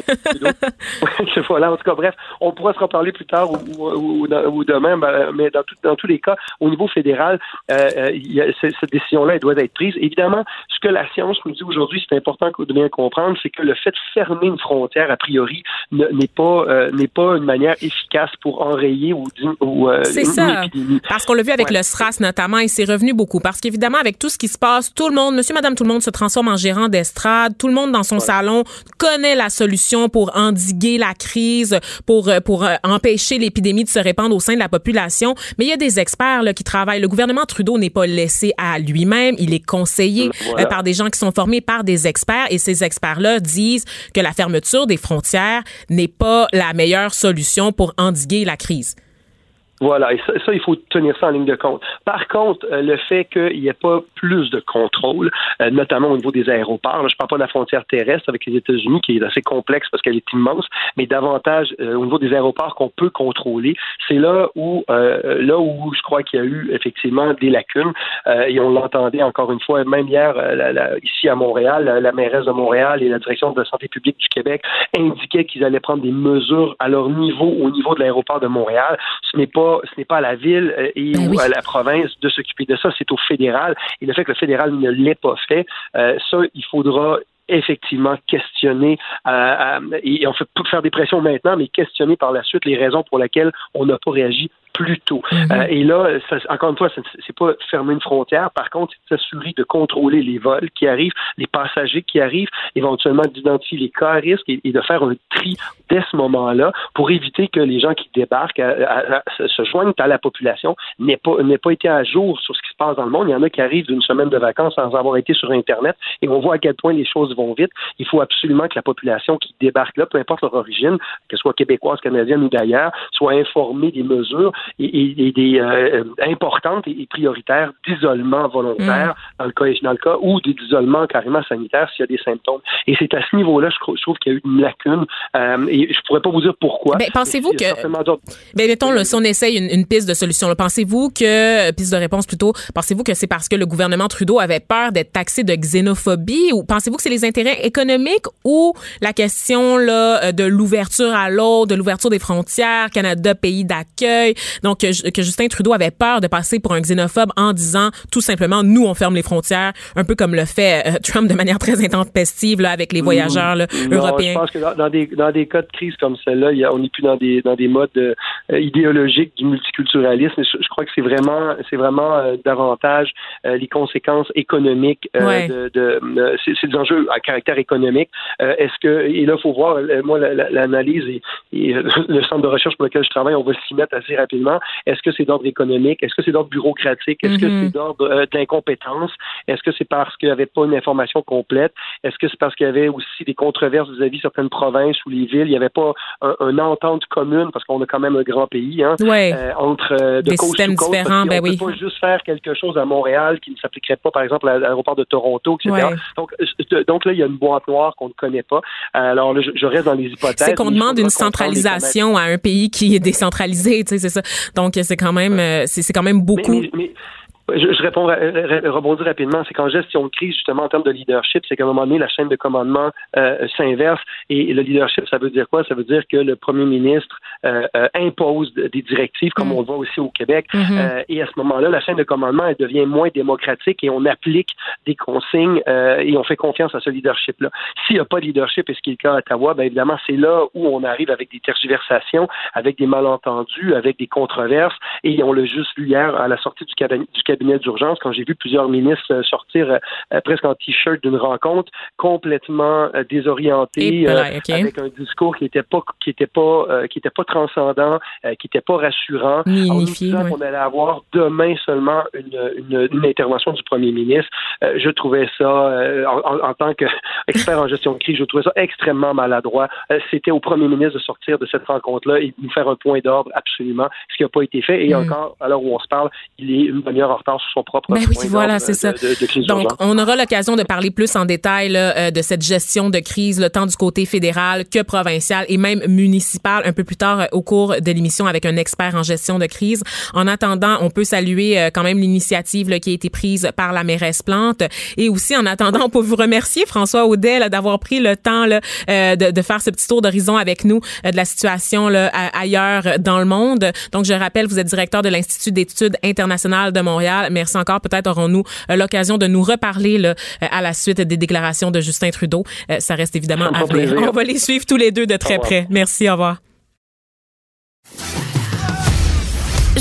voilà, bref, on pourra se reparler plus tard ou, demain, ben, mais dans, dans, tous les cas, au niveau fédéral, euh, euh cette décision-là, elle doit être prise. Évidemment, ce que la science nous dit aujourd'hui, c'est important de bien comprendre, c'est que le fait de fermer une frontière, a priori, n'est pas euh, n'est pas une manière efficace pour enrayer ou, ou euh, C'est ça. Parce qu'on l'a vu avec le SRAS notamment, et c'est revenu beaucoup. Parce qu'évidemment, avec tout ce qui se passe, tout le monde, monsieur, madame, tout le monde se transforme en gérant d'estrade. Tout le monde dans son salon connaît la solution pour endiguer la crise pour euh, pour euh, empêcher l'épidémie de se répandre au sein de la population. Mais il y a des experts là, qui travaillent. Le gouvernement Trudeau n'est pas laissé à lui-même. Il est conseillé euh, par des gens qui sont formés par des experts. Et ces experts-là disent que la fermeture des frontières n'est pas la meilleure solution pour endiguer la crise. Voilà, et ça, il faut tenir ça en ligne de compte. Par contre, euh, le fait qu'il n'y ait pas plus de contrôle, euh, notamment au niveau des aéroports, je ne parle pas de la frontière terrestre avec les États-Unis, qui est assez complexe parce qu'elle est immense, mais davantage euh, au niveau des aéroports qu'on peut contrôler, c'est là où là où je crois qu'il y a eu effectivement des lacunes, et on l'entendait encore une fois, même hier, ici à Montréal, la, mairesse de Montréal et la direction de la santé publique du Québec indiquaient qu'ils allaient prendre des mesures à leur niveau, au niveau de l'aéroport de Montréal. Ce n'est pas ce n'est pas à la ville euh, et ben ou à la province de s'occuper de ça, c'est au fédéral. Et le fait que le fédéral ne l'ait pas fait, euh, ça, il faudra effectivement questionner euh, et on fait faire des pressions maintenant, mais questionner par la suite les raisons pour lesquelles on n'a pas réagi plus tôt. Mhm. Euh, et là, encore une fois, c'est pas fermer une frontière. Par contre, c'est s'assurer de contrôler les vols qui arrivent, les passagers qui arrivent, éventuellement d'identifier les cas à risque et, de faire un tri dès ce moment-là pour éviter que les gens qui débarquent se joignent à la population n'aient pas, pas été à jour sur ce qui se passe dans le monde. Il y en a qui arrivent d'une semaine de vacances sans avoir été sur Internet et on voit à quel point les choses vont vite. Il faut absolument que la population qui débarque là, peu importe leur origine, qu'elle soit québécoise, canadienne ou d'ailleurs, soit informée des mesures et, des importantes et, prioritaires d'isolement volontaire mm. Dans le cas dans le cas ou d'isolement carrément sanitaire s'il y a des symptômes. Et c'est à ce niveau-là, je, trouve qu'il y a eu une lacune. et je pourrais pas vous dire pourquoi. Ben, pensez-vous que, ben, mettons, là, si on essaye une, piste de solution, pensez-vous que, piste de réponse plutôt, pensez-vous que c'est parce que le gouvernement Trudeau avait peur d'être taxé de xénophobie ou pensez-vous que c'est les intérêts économiques ou la question là, de l'ouverture à l'autre, de l'ouverture des frontières, Canada, pays d'accueil, donc que, Justin Trudeau avait peur de passer pour un xénophobe en disant tout simplement, nous, on ferme les frontières, un peu comme le fait euh, Trump de manière très intempestive là, avec les voyageurs là, européens. Je pense que dans, des, dans des cas de crise comme celle-là, on n'est plus dans des, dans des modes euh, idéologiques du multiculturalisme. Je, crois que c'est vraiment, c'est vraiment euh, davantage les conséquences économiques de, de c'est des enjeux à caractère économique. Est-ce que et là, il faut voir, moi, l'analyse et, le centre de recherche pour lequel je travaille, on va s'y mettre assez rapidement. Est-ce que c'est d'ordre économique? Est-ce que c'est d'ordre bureaucratique? Est-ce que mm-hmm. c'est d'ordre d'incompétence? Est-ce que c'est parce qu'il n'y avait pas une information complète? Est-ce que c'est parce qu'il y avait aussi des controverses vis-à-vis certaines provinces ou les villes? Il n'y avait pas un, une entente commune, parce qu'on a quand même un grand pays, hein, euh, entre euh, de des systèmes différents. Ben on ne peut pas juste faire quelque chose à Montréal qui ne s'appliquerait pas, par exemple, à l'aéroport de Toronto, etc. Donc, euh, donc là, il y a une boîte noire qu'on ne connaît pas. Alors là, je, reste dans les hypothèses. C'est qu'on demande une centralisation à un pays qui est décentralisé, tu sais, c'est ça. Donc, c'est quand même, c'est quand même beaucoup. Je, je réponds, rebondis rapidement. C'est qu'en gestion de crise, justement, en termes de leadership, c'est qu'à un moment donné, la chaîne de commandement euh, s'inverse. Et le leadership, ça veut dire quoi? Ça veut dire que le premier ministre impose des directives, comme mm. on le voit aussi au Québec. Mm-hmm. et à ce moment-là, la chaîne de commandement, elle devient moins démocratique et on applique des consignes et on fait confiance à ce leadership-là. S'il n'y a pas de leadership, et ce qui est le cas à Ottawa, bien évidemment, c'est là où on arrive avec des tergiversations, avec des malentendus, avec des controverses. Et on l'a juste vu hier à la sortie du cabinet, du cabinet d'urgence, quand j'ai vu plusieurs ministres euh, sortir euh, presque en t-shirt d'une rencontre, complètement euh, désorientés, avec un discours qui n'était pas qui était pas qui était pas transcendant, qui n'était pas rassurant. Ni unifié, On allait avoir demain seulement une, une, intervention du premier ministre. je trouvais ça, en, tant qu'expert en gestion de crise, je trouvais ça extrêmement maladroit. C'était au premier ministre de sortir de cette rencontre-là et de nous faire un point d'ordre absolument, ce qui n'a pas été fait. Et mm. encore, à l'heure où on se parle, il est une demi-heure en sur son propre ben oui, voilà, c'est ça. Donc, on aura l'occasion de parler plus en détail euh, de cette gestion de crise, le tant du côté fédéral que provincial et même municipal un peu plus tard euh, au cours de l'émission avec un expert en gestion de crise. En attendant, on peut saluer euh, quand même l'initiative qui a été prise par la mairesse Plante et aussi en attendant, on peut vous remercier François Audet d'avoir pris le temps là, de, de, faire ce petit tour d'horizon avec nous de la situation là, ailleurs dans le monde. Donc, je rappelle, vous êtes directeur de l'Institut d'études internationales de Montréal Merci encore. Peut-être aurons-nous euh, l'occasion de nous reparler là, euh, à la suite des déclarations de Justin Trudeau. Euh, ça reste évidemment à venir. On va les suivre tous les deux de très près. Merci. Au revoir.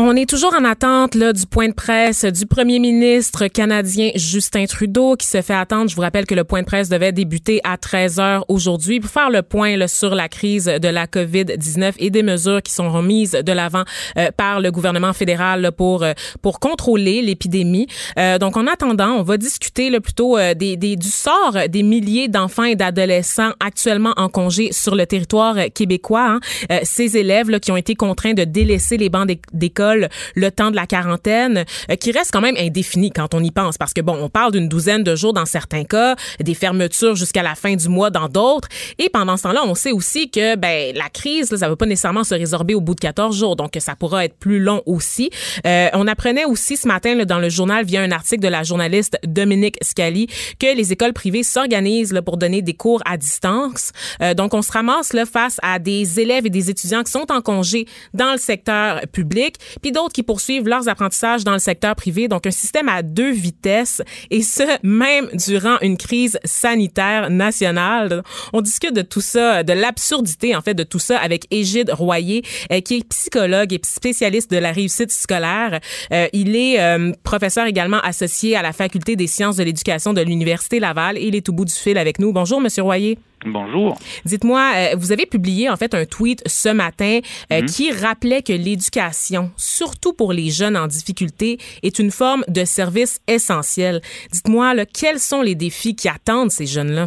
On est toujours en attente là, du point de presse du premier ministre canadien Justin Trudeau qui se fait attendre. Je vous rappelle que le point de presse devait débuter à 13 heures aujourd'hui pour faire le point là, sur la crise de la COVID-19 et des mesures qui sont remises de l'avant euh, par le gouvernement fédéral pour euh, pour contrôler l'épidémie. Euh, donc en attendant, on va discuter là, plutôt des, des, du sort des milliers d'enfants et d'adolescents actuellement en congé sur le territoire québécois. Hein. ces élèves là, qui ont été contraints de délaisser les bancs d'école le temps de la quarantaine, euh, qui reste quand même indéfini quand on y pense, parce que bon, on parle d'une douzaine de jours dans certains cas, des fermetures jusqu'à la fin du mois dans d'autres, et pendant ce temps-là, on sait aussi que ben la crise, là, ça va pas nécessairement se résorber au bout de 14 jours, donc ça pourra être plus long aussi. Euh, on apprenait aussi ce matin là, dans le journal via un article de la journaliste Dominique Scali que les écoles privées s'organisent pour donner des cours à distance. Euh, donc on se ramasse là face à des élèves et des étudiants qui sont en congé dans le secteur public, puis d'autres qui poursuivent leurs apprentissages dans le secteur privé. Donc, un système à deux vitesses, et ce, même durant une crise sanitaire nationale. On discute de tout ça, de l'absurdité, en fait, de tout ça avec Égide Royer, euh, qui est psychologue et spécialiste de la réussite scolaire. Euh, il est euh, professeur également associé à la Faculté des sciences de l'éducation de l'Université Laval et il est au bout du fil avec nous. Bonjour, Monsieur Royer. Bonjour. Dites-moi, euh, vous avez publié en fait un tweet ce matin euh, mhm. qui rappelait que l'éducation, surtout pour les jeunes en difficulté, est une forme de service essentiel. Dites-moi, quels sont les défis qui attendent ces jeunes-là?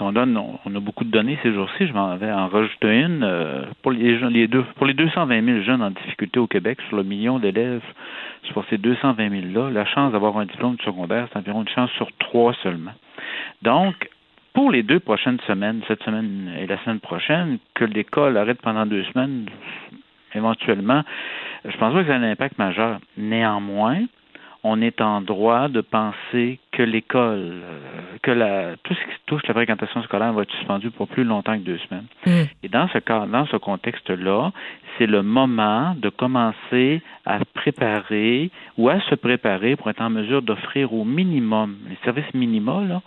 on donne, on, a beaucoup de données ces jours-ci. Je m'en vais en rajouter une euh, pour les jeunes, les deux, pour les 220 000 jeunes en difficulté au Québec sur le million d'élèves. Sur ces 220 000 là, la chance d'avoir un diplôme de secondaire, c'est environ une chance sur trois seulement. Donc, pour les deux prochaines semaines, cette semaine et la semaine prochaine, que l'école arrête pendant deux semaines, éventuellement, je pense pas que ça a un impact majeur. Néanmoins, on est en droit de penser que l'école, euh, que la, tout ce qui touche la fréquentation scolaire va être suspendu pour plus longtemps que deux semaines. Mm. Et dans ce cas, dans ce contexte-là, c'est le moment de commencer à préparer ou à se préparer pour être en mesure d'offrir au minimum, les services minimaux, là,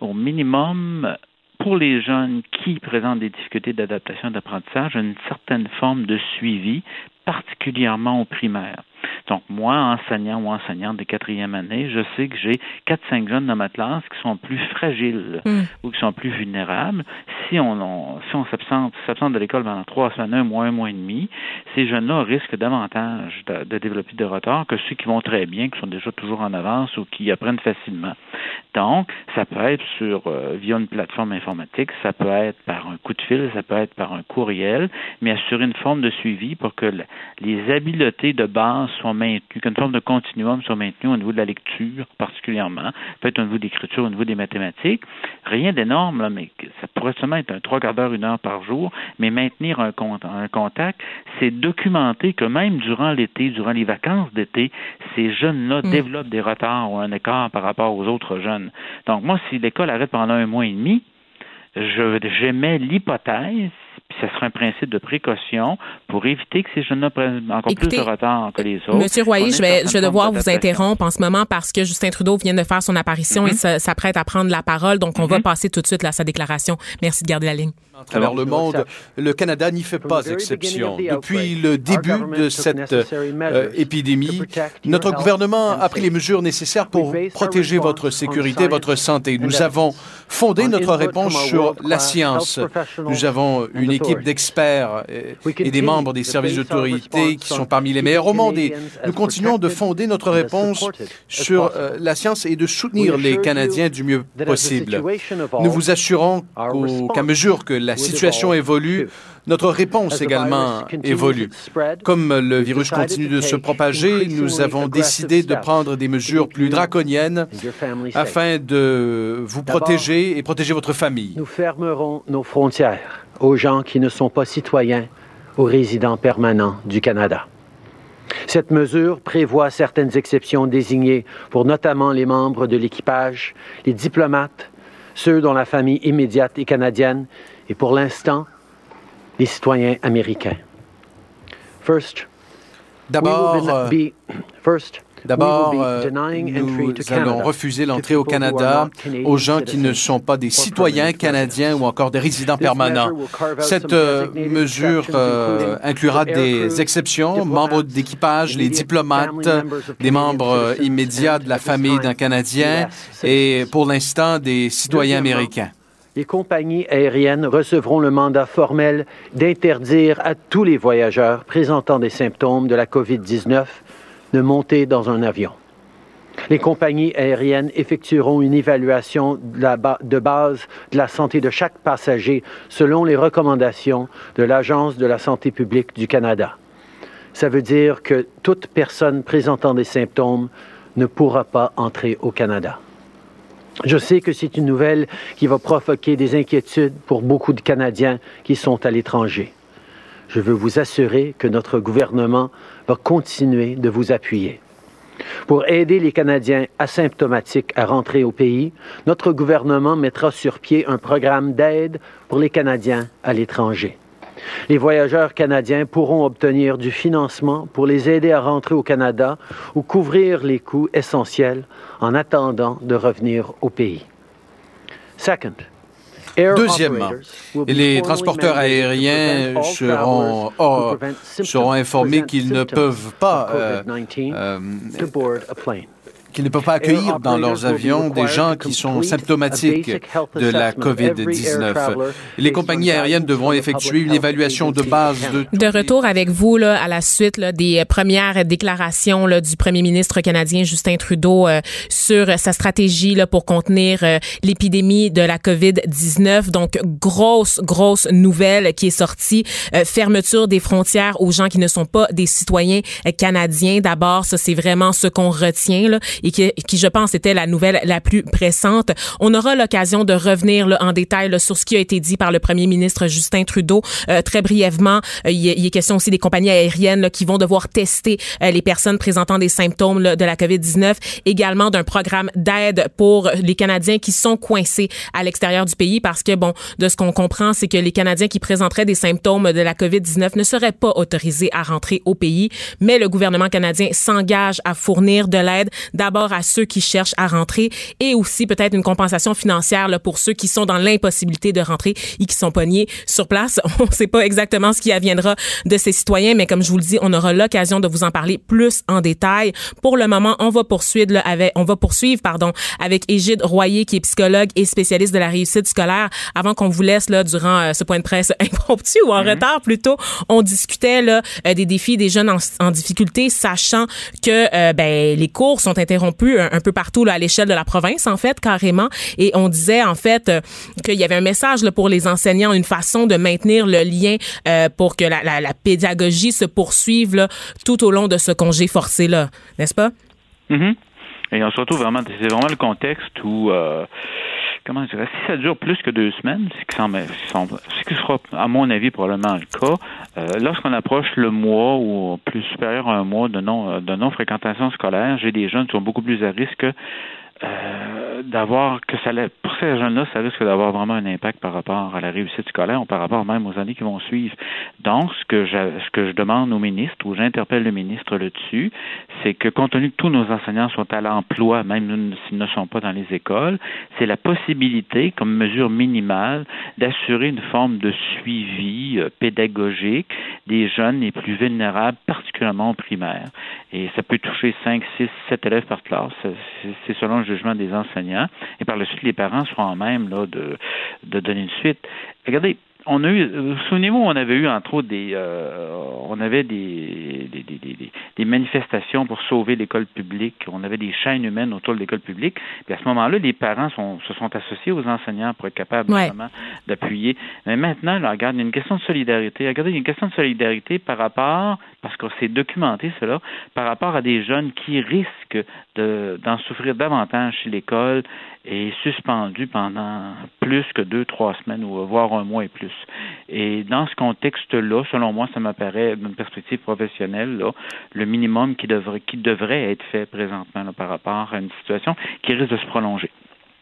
au minimum pour les jeunes qui présentent des difficultés d'adaptation d'apprentissage, une certaine forme de suivi, particulièrement au primaire. Donc, moi, enseignant ou enseignante de quatrième année, je sais que j'ai quatre, cinq jeunes dans ma classe qui sont plus fragiles hmm. ou qui sont plus vulnérables. Si on, si on s'absente, de l'école pendant trois semaines, un mois, un mois et demi, ces jeunes-là risquent davantage de, développer des retards que ceux qui vont très bien, qui sont déjà toujours en avance ou qui apprennent facilement. Donc, ça peut être sur euh, via une plateforme informatique, ça peut être par un coup de fil, ça peut être par un courriel, mais assurer une forme de suivi pour que les habiletés de base soient maintenues, qu'une forme de continuum soit maintenue au niveau de la lecture particulièrement, peut-être au niveau de l'écriture, au niveau des mathématiques. Rien d'énorme, mais ça pourrait seulement être un trois quarts d'heure, une heure par jour, mais maintenir un, un contact, c'est documenter que même durant l'été, durant les vacances d'été, ces jeunes-là mm. développent des retards ou un écart par rapport aux autres jeunes. Donc moi, si l'école arrête pendant un mois et demi, je j'émets l'hypothèse ce sera un principe de précaution pour éviter que ces jeunes-là prennent encore plus de retard que les autres. Monsieur Royer, je vais, je vais devoir vous interrompre en ce moment parce que Justin Trudeau vient de faire son apparition et mm-hmm. s'apprête à prendre la parole. Donc, on va mm-hmm. passer tout de suite à sa déclaration. Merci de garder la ligne. À travers le monde, le Canada n'y fait pas exception. Depuis le début de cette euh, épidémie, notre gouvernement a pris les mesures nécessaires pour protéger votre sécurité, votre santé. Nous avons fondé notre réponse sur la science. Nous avons une équipe d'experts et des membres des services d'autorité qui sont parmi les meilleurs au monde et nous continuons de fonder notre réponse sur euh, la science et de soutenir les Canadiens du mieux possible. Nous vous assurons qu'à mesure que la situation évolue, notre réponse également évolue. Comme le virus continue de se propager, nous avons décidé de prendre des mesures plus draconiennes afin de vous protéger et protéger votre famille. Nous fermerons nos frontières aux gens qui ne sont pas citoyens ou résidents permanents du Canada. Cette mesure prévoit certaines exceptions désignées pour notamment les membres de l'équipage, les diplomates, ceux dont la famille immédiate est canadienne et pour l'instant, les citoyens américains. First, D'abord, D'abord, euh, nous allons refuser l'entrée au Canada aux gens qui ne sont pas des citoyens canadiens ou encore des résidents permanents. Cette euh, mesure euh, inclura des exceptions, membres d'équipage, les diplomates, des membres immédiats de la famille d'un Canadien et pour l'instant des citoyens américains. les compagnies aériennes recevront le mandat formel d'interdire à tous les voyageurs présentant des symptômes de la COVID-19 de monter dans un avion. Les compagnies aériennes effectueront une évaluation de, base de la santé de chaque passager selon les recommandations de l'Agence de la santé publique du Canada. Ça veut dire que toute personne présentant des symptômes ne pourra pas entrer au Canada. Je sais que c'est une nouvelle qui va provoquer des inquiétudes pour beaucoup de Canadiens qui sont à l'étranger. Je veux vous assurer que notre gouvernement va continuer de vous appuyer. Pour aider les Canadiens asymptomatiques à rentrer au pays, notre gouvernement mettra sur pied un programme d'aide pour les Canadiens à l'étranger. Les voyageurs canadiens pourront obtenir du financement pour les aider à rentrer au Canada ou couvrir les coûts essentiels en attendant de revenir au pays. Second, Deuxièmement, les transporteurs aériens seront, seront informés qu'ils ne peuvent pas euh, euh, qu'ils ne peuvent pas accueillir dans leurs avions des gens qui sont symptomatiques de la COVID-19. Les compagnies aériennes devront effectuer une évaluation de base de... De retour avec vous là, à la suite là, des premières déclarations là, du premier ministre canadien Justin Trudeau euh, sur sa stratégie là, pour contenir euh, l'épidémie de la COVID-19. Donc, grosse, grosse nouvelle qui est sortie. Euh, fermeture des frontières aux gens qui ne sont pas des citoyens canadiens. D'abord, ça, c'est vraiment ce qu'on retient là, et qui, qui, je pense, était la nouvelle la plus pressante. On aura l'occasion de revenir là, en détail là, sur ce qui a été dit par le premier ministre Justin Trudeau. Euh, très brièvement, euh, il, est question aussi des compagnies aériennes là, qui vont devoir tester euh, les personnes présentant des symptômes de la COVID-19. Également d'un programme d'aide pour les Canadiens qui sont coincés à l'extérieur du pays parce que, bon, de ce qu'on comprend, c'est que les Canadiens qui présenteraient des symptômes de la COVID-19 ne seraient pas autorisés à rentrer au pays. Mais le gouvernement canadien s'engage à fournir de l'aide d'abord à ceux qui cherchent à rentrer et aussi peut-être une compensation financière là, pour ceux qui sont dans l'impossibilité de rentrer et qui sont pognés sur place. On ne sait pas exactement ce qui adviendra de ces citoyens, mais comme je vous le dis, on aura l'occasion de vous en parler plus en détail. Pour le moment, on va poursuivre là, avec, on va poursuivre pardon avec Égide Royer qui est psychologue et spécialiste de la réussite scolaire. Avant qu'on vous laisse là durant euh, ce point de presse impromptu ou en mhm. retard plutôt, on discutait là euh, des défis des jeunes en, difficulté, sachant que euh, ben les cours sont interrompus un, peu partout à l'échelle de la province en fait carrément. Et on disait en fait qu'il y avait un message pour les enseignants, une façon de maintenir le lien pour que la, pédagogie se poursuive tout au long de ce congé forcé là, n'est-ce pas? Mm Et on se retrouve vraiment, c'est vraiment le contexte où comment je dirais, si ça dure plus que deux semaines, ce qui sera, à mon avis, probablement le cas, euh, lorsqu'on approche le mois ou plus supérieur à un mois de non, de non fréquentation scolaire, j'ai des jeunes qui sont beaucoup plus à risque euh, d'avoir que ça pour ces jeunes-là, ça risque d'avoir vraiment un impact par rapport à la réussite scolaire ou par rapport même aux années qui vont suivre. Donc, ce que je, ce que je demande au ministre ou j'interpelle le ministre là-dessus, c'est que compte tenu que tous nos enseignants sont à l'emploi, même s'ils ne sont pas dans les écoles, c'est la possibilité, comme mesure minimale, d'assurer une forme de suivi euh, pédagogique des jeunes les plus vulnérables, particulièrement au primaire. Et ça peut toucher 5, 6, 7 élèves par classe. C'est selon le jugement des enseignants. Et par la suite, les parents seront en même là, de, de donner une suite. Regardez, on a eu, souvenez-vous, on avait eu entre autres des, euh, on avait des des, des, des, manifestations pour sauver l'école publique. On avait des chaînes humaines autour de l'école publique. Puis à ce moment-là, les parents sont, se sont associés aux enseignants pour être capables justement d'appuyer. Mais maintenant, là, regarde, il y a une question de solidarité. Regardez, il y a une question de solidarité par rapport, parce qu'on s'est documenté cela, par rapport à des jeunes qui risquent d'en souffrir davantage chez l'école et suspendus pendant plus que deux, trois semaines ou voire un mois et plus. Et dans ce contexte-là, selon moi, ça m'apparaît d'une perspective professionnelle, le minimum qui devrait, qui devrait être fait présentement par rapport à une situation qui risque de se prolonger.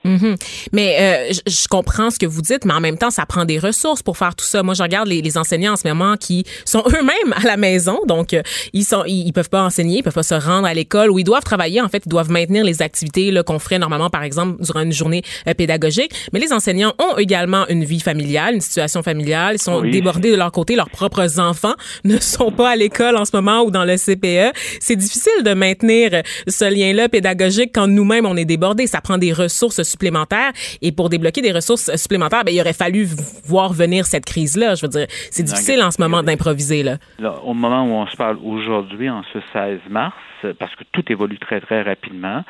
Mhm. Mais euh, je, comprends ce que vous dites, mais en même temps, ça prend des ressources pour faire tout ça. Moi, je regarde les, les enseignants en ce moment qui sont eux-mêmes à la maison, donc euh, ils sont, ils, peuvent pas enseigner, ils peuvent pas se rendre à l'école ou ils doivent travailler. En fait, ils doivent maintenir les activités là qu'on ferait normalement, par exemple, durant une journée euh, pédagogique. Mais les enseignants ont également une vie familiale, une situation familiale. Ils sont débordés de leur côté. Leurs propres enfants ne sont pas à l'école en ce moment ou dans le CPE. C'est difficile de maintenir ce lien-là pédagogique quand nous-mêmes on est débordés. Ça prend des ressources supplémentaires. Et pour débloquer des ressources supplémentaires, ben, il aurait fallu voir venir cette crise-là. Je veux dire, c'est difficile en ce moment d'improviser. Là. Au moment où on se parle aujourd'hui, en ce 16 mars, parce que tout évolue très, très rapidement,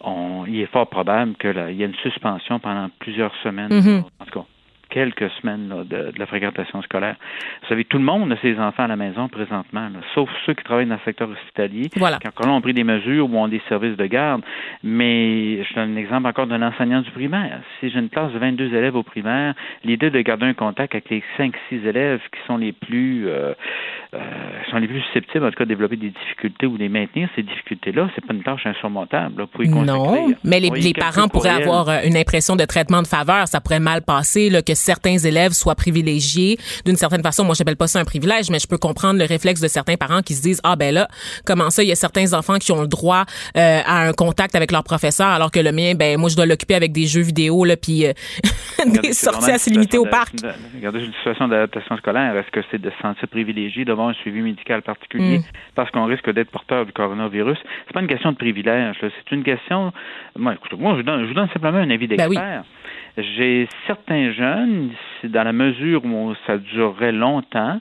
on, il est fort probable qu'il y ait une suspension pendant plusieurs semaines. Mm-hmm. En tout cas, quelques semaines de, la fréquentation scolaire. Vous savez, tout le monde a ses enfants à la maison présentement, sauf ceux qui travaillent dans le secteur hospitalier, voilà. qui ont pris des mesures ou ont des services de garde. Mais je donne un exemple encore d'un enseignant du primaire. Si j'ai une classe de 22 élèves au primaire, l'idée de garder un contact avec les 5-6 élèves qui sont les plus euh, sont les plus susceptibles, en tout cas, de développer des difficultés ou de maintenir ces difficultés-là, c'est pas une tâche insurmontable Non, mais les, les parents pourraient avoir euh, une impression de traitement de faveur. Ça pourrait mal passer, là, que certains élèves soient privilégiés. D'une certaine façon, moi, j'appelle pas ça un privilège, mais je peux comprendre le réflexe de certains parents qui se disent, ah ben là, comment ça, il y a certains enfants qui ont le droit euh, à un contact avec leur professeur, alors que le mien, ben moi, je dois l'occuper avec des jeux vidéo, là, puis euh, des sorties assez limitées au parc. Regardez une situation d'adaptation scolaire. Est-ce que c'est de se sentir privilégié d'avoir un suivi médical particulier mm. parce qu'on risque d'être porteur du coronavirus? C'est pas une question de privilège. C'est une question. Moi, écoute, moi, je vous donne, je donne simplement un avis ben d'expert. J'ai certains jeunes, dans la mesure où ça durerait longtemps,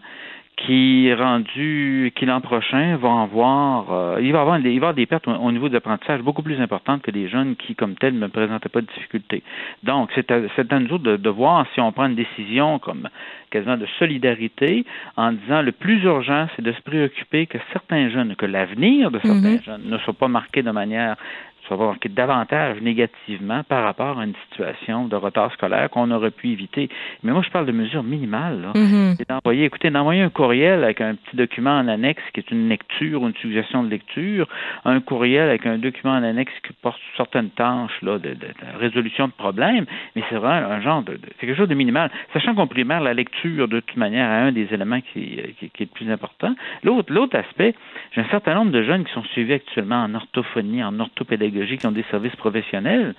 qui rendu qui l'an prochain vont avoir euh, il va avoir il va avoir des pertes au, niveau de l'apprentissage beaucoup plus importantes que des jeunes qui comme tels ne présentaient pas de difficultés. Donc c'est à, à nous de, de voir si on prend une décision comme quasiment de solidarité en disant le plus urgent c'est de se préoccuper que certains jeunes que l'avenir de certains mm-hmm. jeunes ne soit pas marqué de manière ça va marquer davantage négativement par rapport à une situation de retard scolaire qu'on aurait pu éviter. Mais moi, je parle de mesures minimales. C'est d'envoyer, écoutez, d'envoyer un courriel avec un petit document en annexe qui est une lecture ou une suggestion de lecture, un courriel avec un document en annexe qui porte certaines tâches là, de, résolution de problèmes, mais c'est vraiment un genre de, quelque chose de minimal. Sachant qu'on primaire la lecture de toute manière à un des éléments qui, qui, qui est le plus important. L'autre, l'autre aspect, j'ai un certain nombre de jeunes qui sont suivis actuellement en orthophonie, en orthopédagogie qui ont des services professionnels,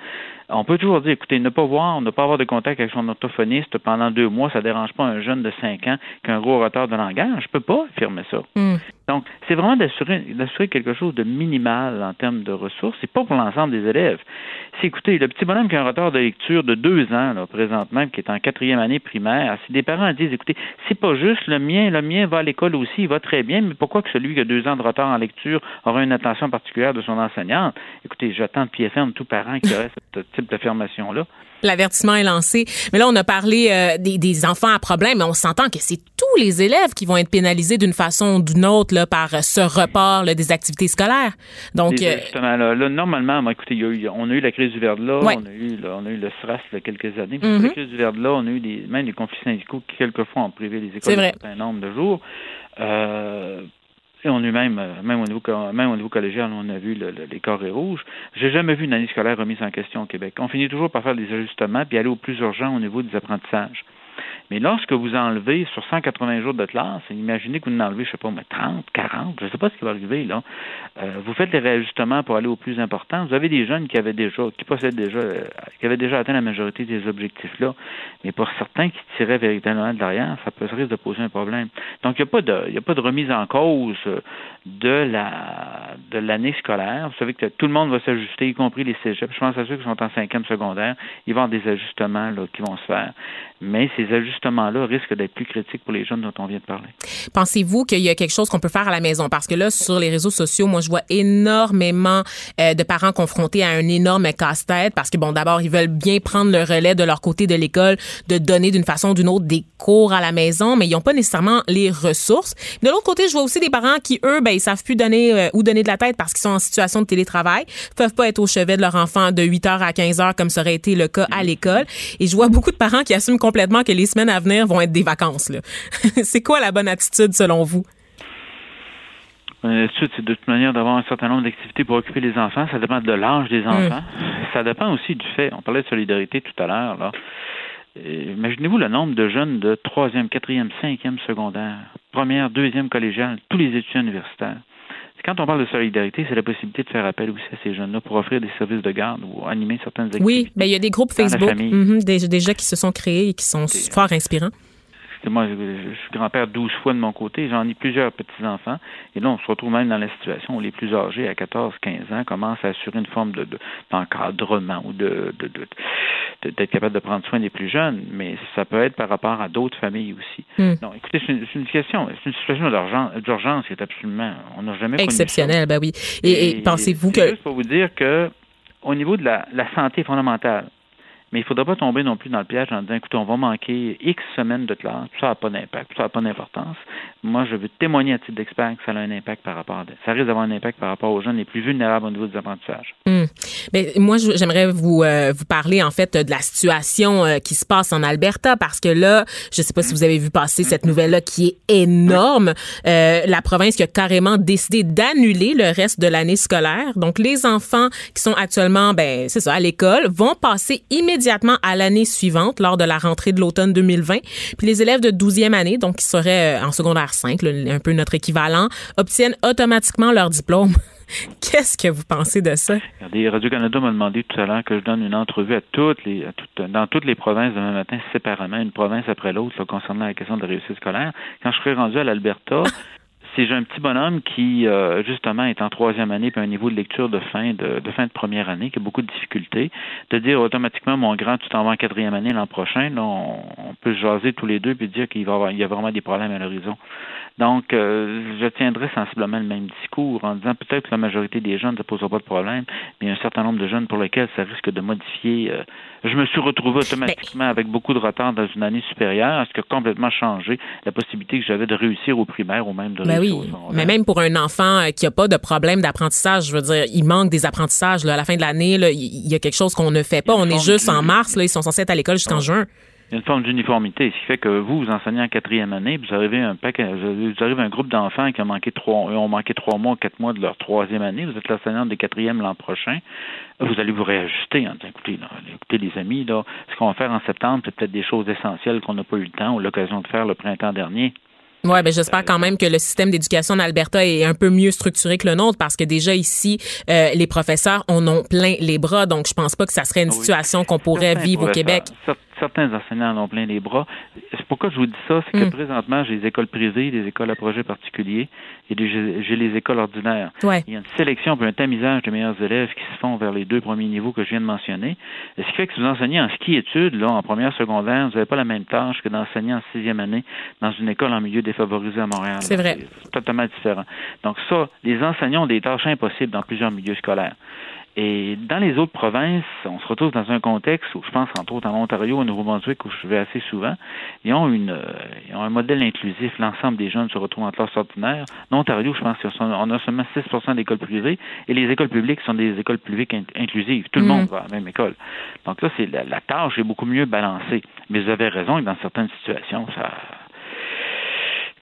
on peut toujours dire, écoutez, ne pas voir, ne pas avoir de contact avec son orthophoniste pendant deux mois, ça ne dérange pas un jeune de cinq ans qui a un gros retard de langage. Je peux pas affirmer ça. Hmm. Donc, c'est vraiment d'assurer, d'assurer quelque chose de minimal en termes de ressources. C'est pas pour l'ensemble des élèves. C'est, écoutez, le petit bonhomme qui a un retard de lecture de deux ans, là, présentement, qui est en quatrième année primaire, si des parents disent, écoutez, c'est pas juste, le mien, le mien va à l'école aussi, il va très bien, mais pourquoi que celui qui a deux ans de retard en lecture aura une attention particulière de son enseignante? Écoutez, j'attends de pied ferme tout parent qui aurait ce type d'affirmation-là. L'avertissement est lancé. Mais là, on a parlé euh, des, des, enfants à problème, mais on s'entend que c'est tous les élèves qui vont être pénalisés d'une façon ou d'une autre là, par ce report là, des activités scolaires. Donc, euh, justement, là, normalement, écoutez, on a eu la crise du verre-là, on, a eu, on a eu le SRAS il y a quelques années. Mm-hmm. La crise du verre-là, on a eu des, même des conflits syndicaux qui, quelquefois, ont privé les écoles d'un certain nombre de jours. Euh, et on eu même, euh, même au niveau, même au niveau collégial, on a vu le, les carrés rouges. J'ai jamais vu une année scolaire remise en question au Québec. On finit toujours par faire des ajustements puis aller au plus urgent au niveau des apprentissages. Mais lorsque vous enlevez sur 180 jours de classe, imaginez que vous en enlevez, je sais pas, mais 30, 40, je ne sais pas ce qui va arriver là. Euh, vous faites les réajustements pour aller au plus important. Vous avez des jeunes qui avaient déjà, qui possèdent déjà, euh, qui avaient déjà atteint la majorité des objectifs là, mais pour certains qui tiraient véritablement de l'arrière, ça peut risque de poser un problème. Donc il n'y a pas de, a pas de remise en cause de la de l'année scolaire. Vous savez que tout le monde va s'ajuster, y compris les cégeps. Je pense à ceux qui sont en cinquième secondaire, il va y avoir des ajustements là, qui vont se faire. Mais ces ajustements-là risquent d'être plus critiques pour les jeunes dont on vient de parler. Pensez-vous qu'il y a quelque chose qu'on peut faire à la maison? Parce que là, sur les réseaux sociaux, moi, je vois énormément euh, de parents confrontés à un énorme casse-tête parce que, bon, d'abord, ils veulent bien prendre le relais de leur côté de l'école, de donner d'une façon ou d'une autre des cours à la maison, mais ils n'ont pas nécessairement les ressources. De l'autre côté, je vois aussi des parents qui, eux, ben, ils savent plus donner euh, où donner de la tête parce qu'ils sont en situation de télétravail, peuvent pas être au chevet de leur enfant de 8 heures à 15 heures comme ça aurait été le cas à l'école. Et je vois beaucoup de parents qui assument complètement que les semaines à venir vont être des vacances. c'est quoi la bonne attitude selon vous? L'attitude, c'est de toute manière d'avoir un certain nombre d'activités pour occuper les enfants. Ça dépend de l'âge des hmm. enfants. Ça dépend aussi du fait, on parlait de solidarité tout à l'heure, là. Euh, imaginez-vous le nombre de jeunes de troisième, quatrième, cinquième secondaire, première, deuxième collégiale, tous les étudiants universitaires. Quand on parle de solidarité, c'est la possibilité de faire appel aussi à ces jeunes-là pour offrir des services de garde ou animer certaines activités. Oui, mais ben, il y a des groupes Facebook mm déjà qui se sont créés et qui sont fort inspirants moi, je, suis grand-père douze fois de mon côté, j'en ai plusieurs petits-enfants, et là, on se retrouve même dans la situation où les plus âgés, à 14, 15 ans, commencent à assurer une forme de, d'encadrement ou de, d'être capable de prendre soin des plus jeunes, mais ça peut être par rapport à d'autres familles aussi. Non, écoutez, c'est une, question, c'est une situation d'urgence, qui est absolument, on n'a jamais exceptionnel, ben oui. Et, pensez-vous que juste pour vous dire que au niveau de la santé fondamentale, mais il ne faudra pas tomber non plus dans le piège en disant, écoute, on va manquer X semaines de classe, ça n'a pas d'impact, ça n'a pas d'importance. Moi, je veux témoigner à titre d'expert que ça a un impact par rapport à, ça risque d'avoir un impact par rapport aux jeunes les plus vulnérables au niveau des apprentissages. Hmm. Mais moi, j'aimerais vous euh, vous parler en fait de la situation euh, qui se passe en Alberta parce que là, je sais pas si vous avez vu passer cette nouvelle là qui est énorme. Euh, la province qui a carrément décidé d'annuler le reste de l'année scolaire. Donc les enfants qui sont actuellement, ben c'est ça, à l'école, vont passer immédiatement à l'année suivante lors de la rentrée de l'automne 2020. Puis les élèves de 12e année, donc qui seraient en secondaire 5, un peu notre équivalent, obtiennent automatiquement leur diplôme. Qu'est-ce que vous pensez de ça? Regardez, Radio-Canada m'a demandé tout à l'heure que je donne une entrevue à toutes les, dans toutes les provinces demain matin, séparément, une province après l'autre, concernant la question de la réussite scolaire. Quand je serai rendu à l'Alberta, si j'ai un petit bonhomme qui, euh, justement, est en troisième année, puis un niveau de lecture de fin de, fin de première année, qui a beaucoup de difficultés, de dire automatiquement, mon grand, tu t'en vas en quatrième année l'an prochain, là, on, peut jaser tous les deux puis dire qu'il va avoir, il y a vraiment des problèmes à l'horizon. Donc, euh, je tiendrai sensiblement le même discours en disant peut-être que la majorité des jeunes ne posera pas de problème, mais il y a un certain nombre de jeunes pour lesquels ça risque de modifier. Euh, je me suis retrouvé automatiquement avec beaucoup de retard dans une année supérieure, ce qui a complètement changé la possibilité que j'avais de réussir au primaire ou même de ben réussir oui, Mais même pour un enfant euh, qui n'a pas de problème d'apprentissage, je veux dire, il manque des apprentissages. Là, à la fin de l'année, il y a quelque chose qu'on ne fait pas. On est juste en mars, là, ils sont censés être à l'école jusqu'en ah. juin une forme d'uniformité, ce qui fait que vous, vous enseignez en quatrième année, vous arrivez un paquet, vous arrivez un groupe d'enfants qui ont manqué trois, ont manqué trois mois, quatre mois de leur troisième année, vous êtes l'enseignant des quatrièmes l'an prochain, vous allez vous réajuster en disant, écoutez, écoutez les amis, là, ce qu'on va faire en septembre, c'est peut-être des choses essentielles qu'on n'a pas eu le temps ou l'occasion de faire le printemps dernier. Ouais, ben j'espère quand même que le système d'éducation en Alberta est un peu mieux structuré que le nôtre parce que déjà ici euh, les professeurs en ont plein les bras donc je pense pas que ça serait une ah situation qu'on pourrait vivre au Québec certains enseignants en ont plein les bras. Pourquoi je vous dis ça? C'est que hmm. présentement, j'ai des écoles privées, des écoles à projet particulier et j'ai les écoles ordinaires. Il y a une sélection puis un tamisage de meilleurs élèves qui se font vers les deux premiers niveaux que je viens de mentionner. Ce qui fait que si vous enseignez en ski-études, là, en première secondaire, vous n'avez pas la même tâche que d'enseigner en sixième année dans une école en milieu défavorisé à Montréal. C'est vrai. C'est totalement différent. Donc ça, les enseignants ont des tâches impossibles dans plusieurs milieux scolaires. Et dans les autres provinces, on se retrouve dans un contexte où je pense entre autres en Ontario, au Nouveau-Brunswick, où je vais assez souvent, ils ont une euh, ils ont un modèle inclusif. L'ensemble des jeunes se retrouvent en classe ordinaire. En Ontario, je pense qu'on a seulement 6% d'écoles privées et les écoles publiques sont des écoles publiques inclusives. Tout le mm. monde va à la même école. Donc là, c'est la, la tâche est beaucoup mieux balancée. Mais vous avez raison que dans certaines situations, ça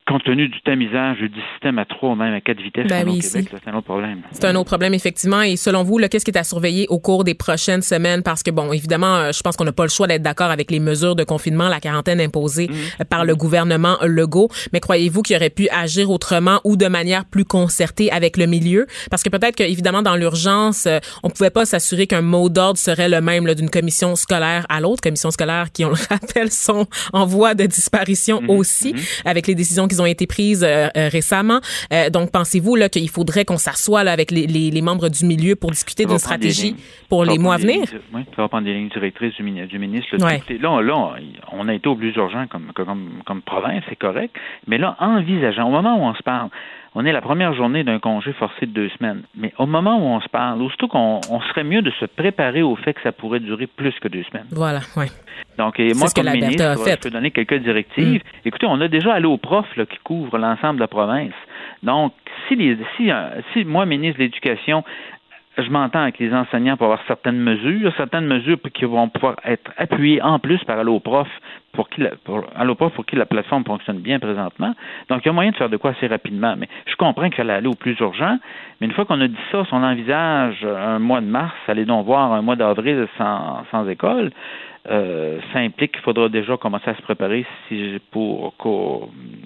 compte tenu du tamisage du système à trois ou même à quatre vitesses ben Québec, c'est un autre problème. C'est un autre problème, effectivement. Et selon vous, qu'est-ce qui est à surveiller au cours des prochaines semaines? Parce que, bon, évidemment, euh, je pense qu'on n'a pas le choix d'être d'accord avec les mesures de confinement, la quarantaine imposée mmh. par le gouvernement Legault. Mais croyez-vous qu'il aurait pu agir autrement ou de manière plus concertée avec le milieu? Parce que peut-être qu'évidemment, dans l'urgence, euh, on pouvait pas s'assurer qu'un mot d'ordre serait le même d'une commission scolaire à l'autre. Commission scolaire qui, on le rappelle, sont en voie de disparition mmh. aussi, mmh. avec les décisions qui ont été prises euh, euh, récemment. Euh, donc, pensez-vous là qu'il faudrait qu'on s'assoie avec les, les, membres du milieu pour discuter d'une stratégie pour les mois à venir? Oui, ça va prendre des lignes directrices du, ministre. Là, là, on a été au plus urgent comme, comme, comme province, c'est correct. Mais là, envisageant, au moment où on se parle, on est la première journée d'un congé forcé de deux semaines. Mais au moment où on se parle, aussitôt qu'on on serait mieux de se préparer au fait que ça pourrait durer plus que deux semaines. Voilà, oui. Donc, et moi, comme ministre, je peux donner quelques directives. Mm. Écoutez, on a déjà allé aux profs là, qui couvrent l'ensemble de la province. Donc, si, les, si, euh, si moi, ministre de l'Éducation, je m'entends avec les enseignants pour avoir certaines mesures, certaines mesures qui vont pouvoir être appuyées en plus par Alloprof pour qui la, Alloprof pour qui la plateforme fonctionne bien présentement. Donc, il y a moyen de faire de quoi assez rapidement. Mais je comprends qu'il fallait aller au plus urgent. Mais une fois qu'on a dit ça, si on envisage un mois de mars, allez donc voir un mois d'avril sans école, euh, ça implique qu'il faudra déjà commencer à se préparer si, pour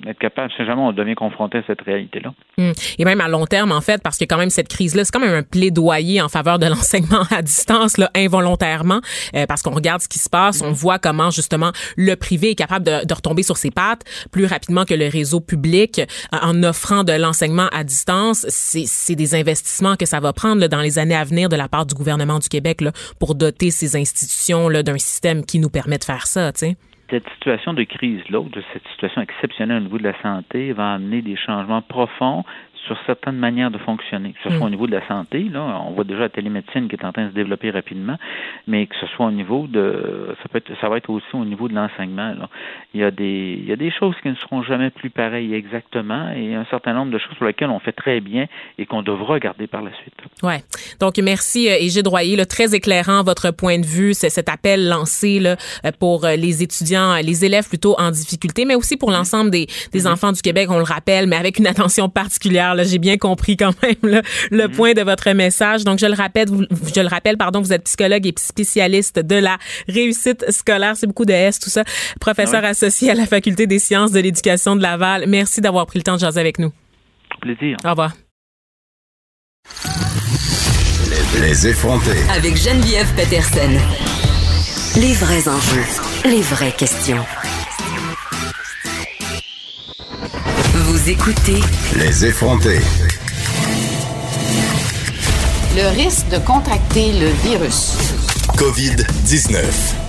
être capable, si jamais on devient confronté à cette réalité-là. Hum. Et même à long terme, en fait, parce que quand même cette crise-là, c'est quand même un plaidoyer en faveur de l'enseignement à distance, là, involontairement, euh, parce qu'on regarde ce qui se passe, on voit comment justement le privé est capable de, de, retomber sur ses pattes plus rapidement que le réseau public euh, en offrant de l'enseignement à distance. C'est des investissements que ça va prendre là, dans les années à venir de la part du gouvernement du Québec là, pour doter ces institutions d'un système qui nous permet de faire ça, tu sais. Cette situation de crise-là, cette situation exceptionnelle au niveau de la santé, va amener des changements profonds sur certaines manières de fonctionner, que ce soit mm. au niveau de la santé, là, on voit déjà la télémédecine qui est en train de se développer rapidement, mais que ce soit au niveau de, ça peut être, ça va être aussi au niveau de l'enseignement. Il y a des, il y a des choses qui ne seront jamais plus pareilles exactement, et un certain nombre de choses sur lesquelles on fait très bien et qu'on devra garder par la suite. Ouais. Donc merci euh, Égide Royer, là, très éclairant votre point de vue, c'est cet appel lancé là, euh, pour euh, les étudiants, les élèves plutôt en difficulté, mais aussi pour mm-hmm. l'ensemble des, des mm-hmm. enfants du Québec, on le rappelle, mais avec une attention particulière. Là, j'ai bien compris quand même le mm-hmm. point de votre message. Donc je le rappelle, vous, je le rappelle, pardon, vous êtes psychologue et spécialiste de la réussite scolaire, c'est beaucoup de S, tout ça, professeur associé à la faculté des sciences de l'éducation de Laval. Merci d'avoir pris le temps de jaser avec nous. Plaisir. Au revoir. Les effronter. Avec Geneviève Peterson. Les vrais enjeux, les vraies questions. Vous écoutez. Les effronter. Le risque de contracter le virus. COVID-19.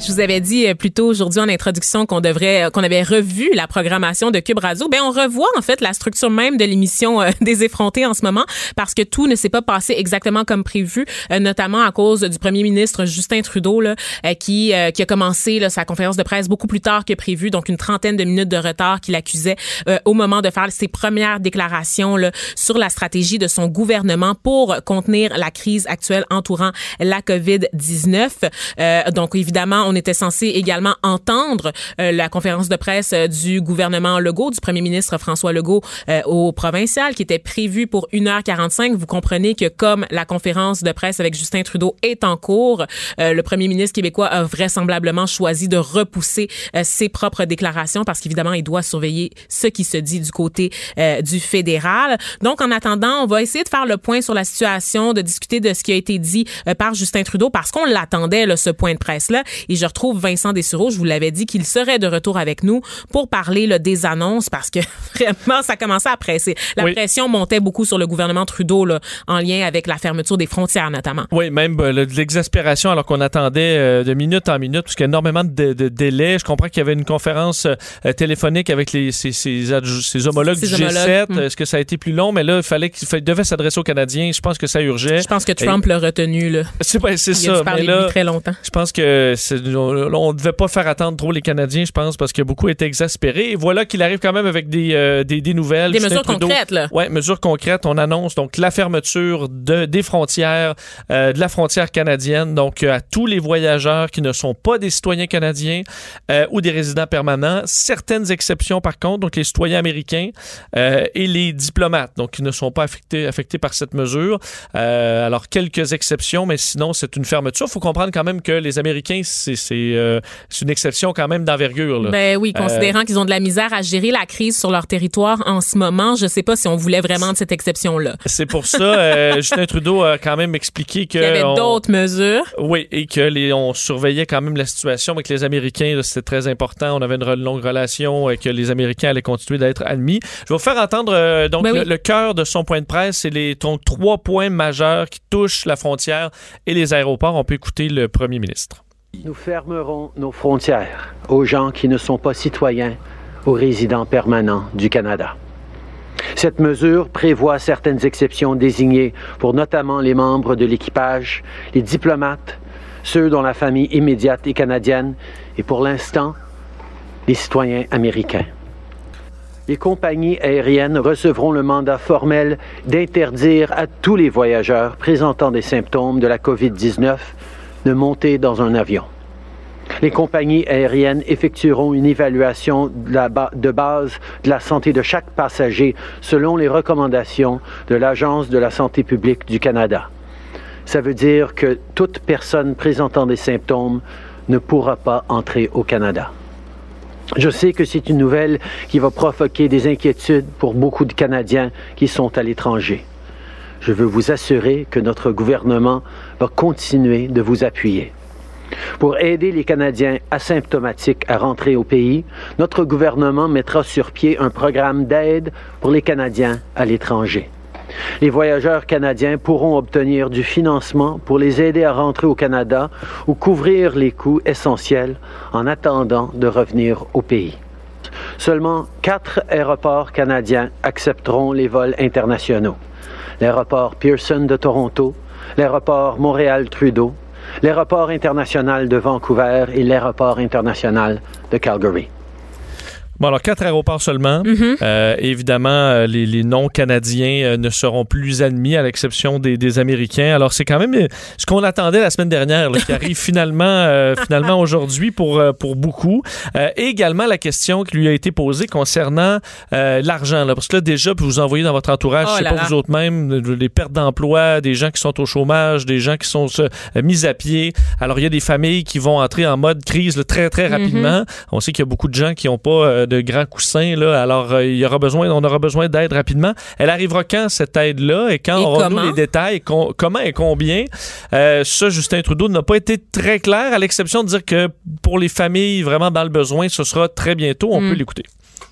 Je vous avais dit euh, plus tôt aujourd'hui en introduction qu'on devrait, euh, qu'on avait revu la programmation de Cube Radio. Ben, on revoit en fait la structure même de l'émission euh, des effrontés en ce moment parce que tout ne s'est pas passé exactement comme prévu, notamment à cause du premier ministre Justin Trudeau là, qui, qui a commencé là, sa conférence de presse beaucoup plus tard que prévu, donc une trentaine de minutes de retard qu'il accusait au moment de faire ses premières déclarations là, sur la stratégie de son gouvernement pour contenir la crise actuelle entourant la COVID-19. donc évidemment, on était censé également entendre euh, la conférence de presse euh, du gouvernement Legault, du premier ministre François Legault euh, au provincial, qui était prévue pour 1h45. Vous comprenez que comme la conférence de presse avec Justin Trudeau est en cours, le premier ministre québécois a vraisemblablement choisi de repousser ses propres déclarations parce qu'évidemment, il doit surveiller ce qui se dit du côté du fédéral. Donc, en attendant, on va essayer de faire le point sur la situation, de discuter de ce qui a été dit par Justin Trudeau parce qu'on l'attendait, ce point de presse-là. Et je retrouve Vincent Dessureau. Je vous l'avais dit qu'il serait de retour avec nous pour parler là, des annonces parce que vraiment, ça commençait à presser. La pression montait beaucoup sur le gouvernement Trudeau là, en lien avec la fermeture des frontières notamment. Oui, même euh, de l'exaspération alors qu'on attendait euh, de minute en minute parce qu'il y a énormément de, de, délais. Je comprends qu'il y avait une conférence euh, téléphonique avec les, ses, ses, homologues du G7. Hmm. Est-ce que ça a été plus long? Mais là, il fallait qu'il devait s'adresser aux Canadiens. Je pense que ça urgeait. Je pense que Trump l'a retenu. Là. C'est ben, ça. mais là, très longtemps. Je pense que on ne devait pas faire attendre trop les Canadiens, je pense, parce que beaucoup étaient exaspérés. Et voilà qu'il arrive quand même avec des, euh, des, des, nouvelles. Des mesures concrètes, là. Oui, mesures concrètes. On annonce donc la fermeture de, des frontières, euh, de la frontière canadienne, donc euh, à tous les voyageurs qui ne sont pas des citoyens canadiens ou des résidents permanents. Certaines exceptions, par contre, donc les citoyens américains et les diplomates, donc qui ne sont pas affectés, affectés par cette mesure. alors, quelques exceptions, mais sinon, c'est une fermeture. Il faut comprendre quand même que les Américains, c'est euh, c'est une exception quand même d'envergure. Ben oui, considérant euh, qu'ils ont de la misère à gérer la crise sur leur territoire en ce moment, je sais pas si on voulait vraiment de cette exception-là. C'est pour ça, euh, Justin Trudeau a quand même expliqué que... Qu'il y avait d'autres mesures. Oui, et que les, on surveillait quand même la situation avec les Américains. C'était très important. On avait une longue relation et que les Américains allaient continuer d'être admis. Je vais vous faire entendre donc ben le, cœur de son point de presse. C'est les trois points majeurs qui touchent la frontière et les aéroports. On peut écouter le premier ministre. Nous fermerons nos frontières aux gens qui ne sont pas citoyens ou résidents permanents du Canada. Cette mesure prévoit certaines exceptions désignées pour notamment les membres de l'équipage, les diplomates, ceux dont la famille immédiate est canadienne et pour l'instant, les citoyens américains. Les compagnies aériennes recevront le mandat formel d'interdire à tous les voyageurs présentant des symptômes de la COVID-19 de monter dans un avion. Les compagnies aériennes effectueront une évaluation de, base de la santé de chaque passager selon les recommandations de l'Agence de la santé publique du Canada. Ça veut dire que toute personne présentant des symptômes ne pourra pas entrer au Canada. Je sais que c'est une nouvelle qui va provoquer des inquiétudes pour beaucoup de Canadiens qui sont à l'étranger je veux vous assurer que notre gouvernement va continuer de vous appuyer. Pour aider les Canadiens asymptomatiques à rentrer au pays, notre gouvernement mettra sur pied un programme d'aide pour les Canadiens à l'étranger. Les voyageurs canadiens pourront obtenir du financement pour les aider à rentrer au Canada ou couvrir les coûts essentiels en attendant de revenir au pays. Seulement quatre aéroports canadiens accepteront les vols internationaux. L'aéroport Pearson de Toronto, l'aéroport Montréal-Trudeau, l'aéroport international de Vancouver et l'aéroport international de Calgary. Bon, alors quatre aéroports seulement. Mhm. Euh, évidemment, euh, les, les non-canadiens euh, ne seront plus admis à l'exception des, des Américains. Alors, c'est quand même ce qu'on attendait la semaine dernière, là, qui arrive finalement, euh, finalement aujourd'hui pour, pour beaucoup. Euh, et également la question qui lui a été posée concernant l'argent. Parce que là, déjà, vous envoyez dans votre entourage, Oh je sais pas là. vous autres même, les pertes d'emploi, des gens qui sont au chômage, des gens qui sont mis à pied. Alors, il y a des familles qui vont entrer en mode crise là, très, très rapidement. On sait qu'il y a beaucoup de gens qui n'ont pas de grands coussins. Là, alors, euh, il y aura besoin, on aura besoin d'aide rapidement. Elle arrivera quand, cette aide-là? Et quand aurons-nous les détails? Com- comment et combien? Euh, ça, Justin Trudeau n'a pas été très clair, à l'exception de dire que pour les familles vraiment dans le besoin, ce sera très bientôt. On Mm. peut l'écouter.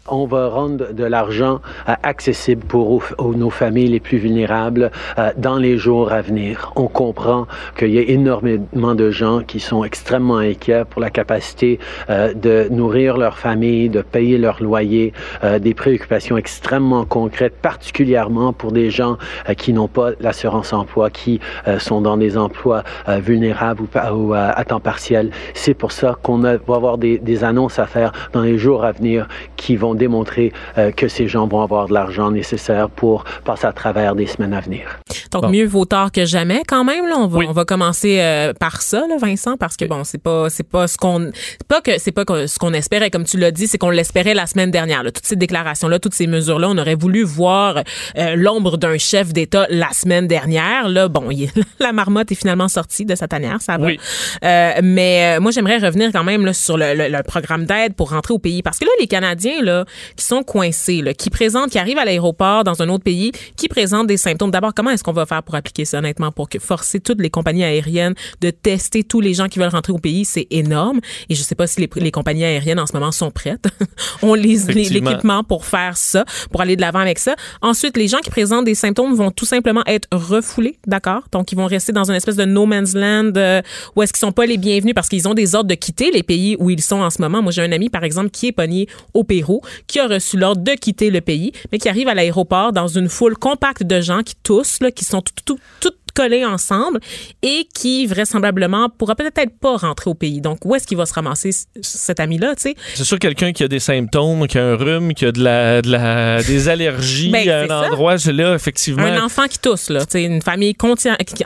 On va rendre de l'argent euh, accessible pour nos familles les plus vulnérables euh, dans les jours à venir. On comprend qu'il y a énormément de gens qui sont extrêmement inquiets pour la capacité euh, de nourrir leur famille, de payer leur loyer, des préoccupations extrêmement concrètes, particulièrement pour des gens qui n'ont pas l'assurance emploi, qui sont dans des emplois vulnérables ou, à temps partiel. C'est pour ça qu'on va avoir des, des annonces à faire dans les jours à venir qui vont démontrer euh, que ces gens vont avoir de l'argent nécessaire pour passer à travers des semaines à venir. Donc Bon. mieux vaut tard que jamais quand même là. On va Oui. on va commencer euh, par ça là, Vincent, parce que bon c'est pas c'est pas ce qu'on pas que c'est pas que ce qu'on espérait comme tu l'as dit, c'est qu'on l'espérait la semaine dernière. Là. Toutes ces déclarations là, toutes ces mesures là, on aurait voulu voir euh, l'ombre d'un chef d'État la semaine dernière. Là bon, il- la marmotte est finalement sortie de sa tanière, ça va. Oui. Euh, mais euh, moi j'aimerais revenir quand même là, sur le, le- le programme d'aide pour rentrer au pays, parce que là les Canadiens là qui sont coincés, là, qui présentent, qui arrivent à l'aéroport dans un autre pays, qui présentent des symptômes. D'abord, comment est-ce qu'on va faire pour appliquer ça honnêtement, pour que forcer toutes les compagnies aériennes de tester tous les gens qui veulent rentrer au pays, c'est énorme. Et je sais pas si les, les compagnies aériennes en ce moment sont prêtes. On les l'équipement pour faire ça, pour aller de l'avant avec ça. Ensuite, les gens qui présentent des symptômes vont tout simplement être refoulés, d'accord? Donc ils vont rester dans une espèce de no man's land euh, où est-ce qu'ils sont pas les bienvenus parce qu'ils ont des ordres de quitter les pays où ils sont en ce moment. Moi, j'ai un ami par exemple qui est pogné au Pérou, qui a reçu l'ordre de quitter le pays, mais qui arrive à l'aéroport dans une foule compacte de gens qui tous là, qui sont tout, tout, tout collés ensemble et qui vraisemblablement pourra peut-être pas rentrer au pays. Donc où est-ce qu'il va se ramasser cet ami-là, tu sais? C'est sûr, quelqu'un qui a des symptômes, qui a un rhume, qui a de la, de la, des allergies Ben, à un ça. endroit, c'est là, effectivement, Un enfant qui tousse, là. Tu sais, une famille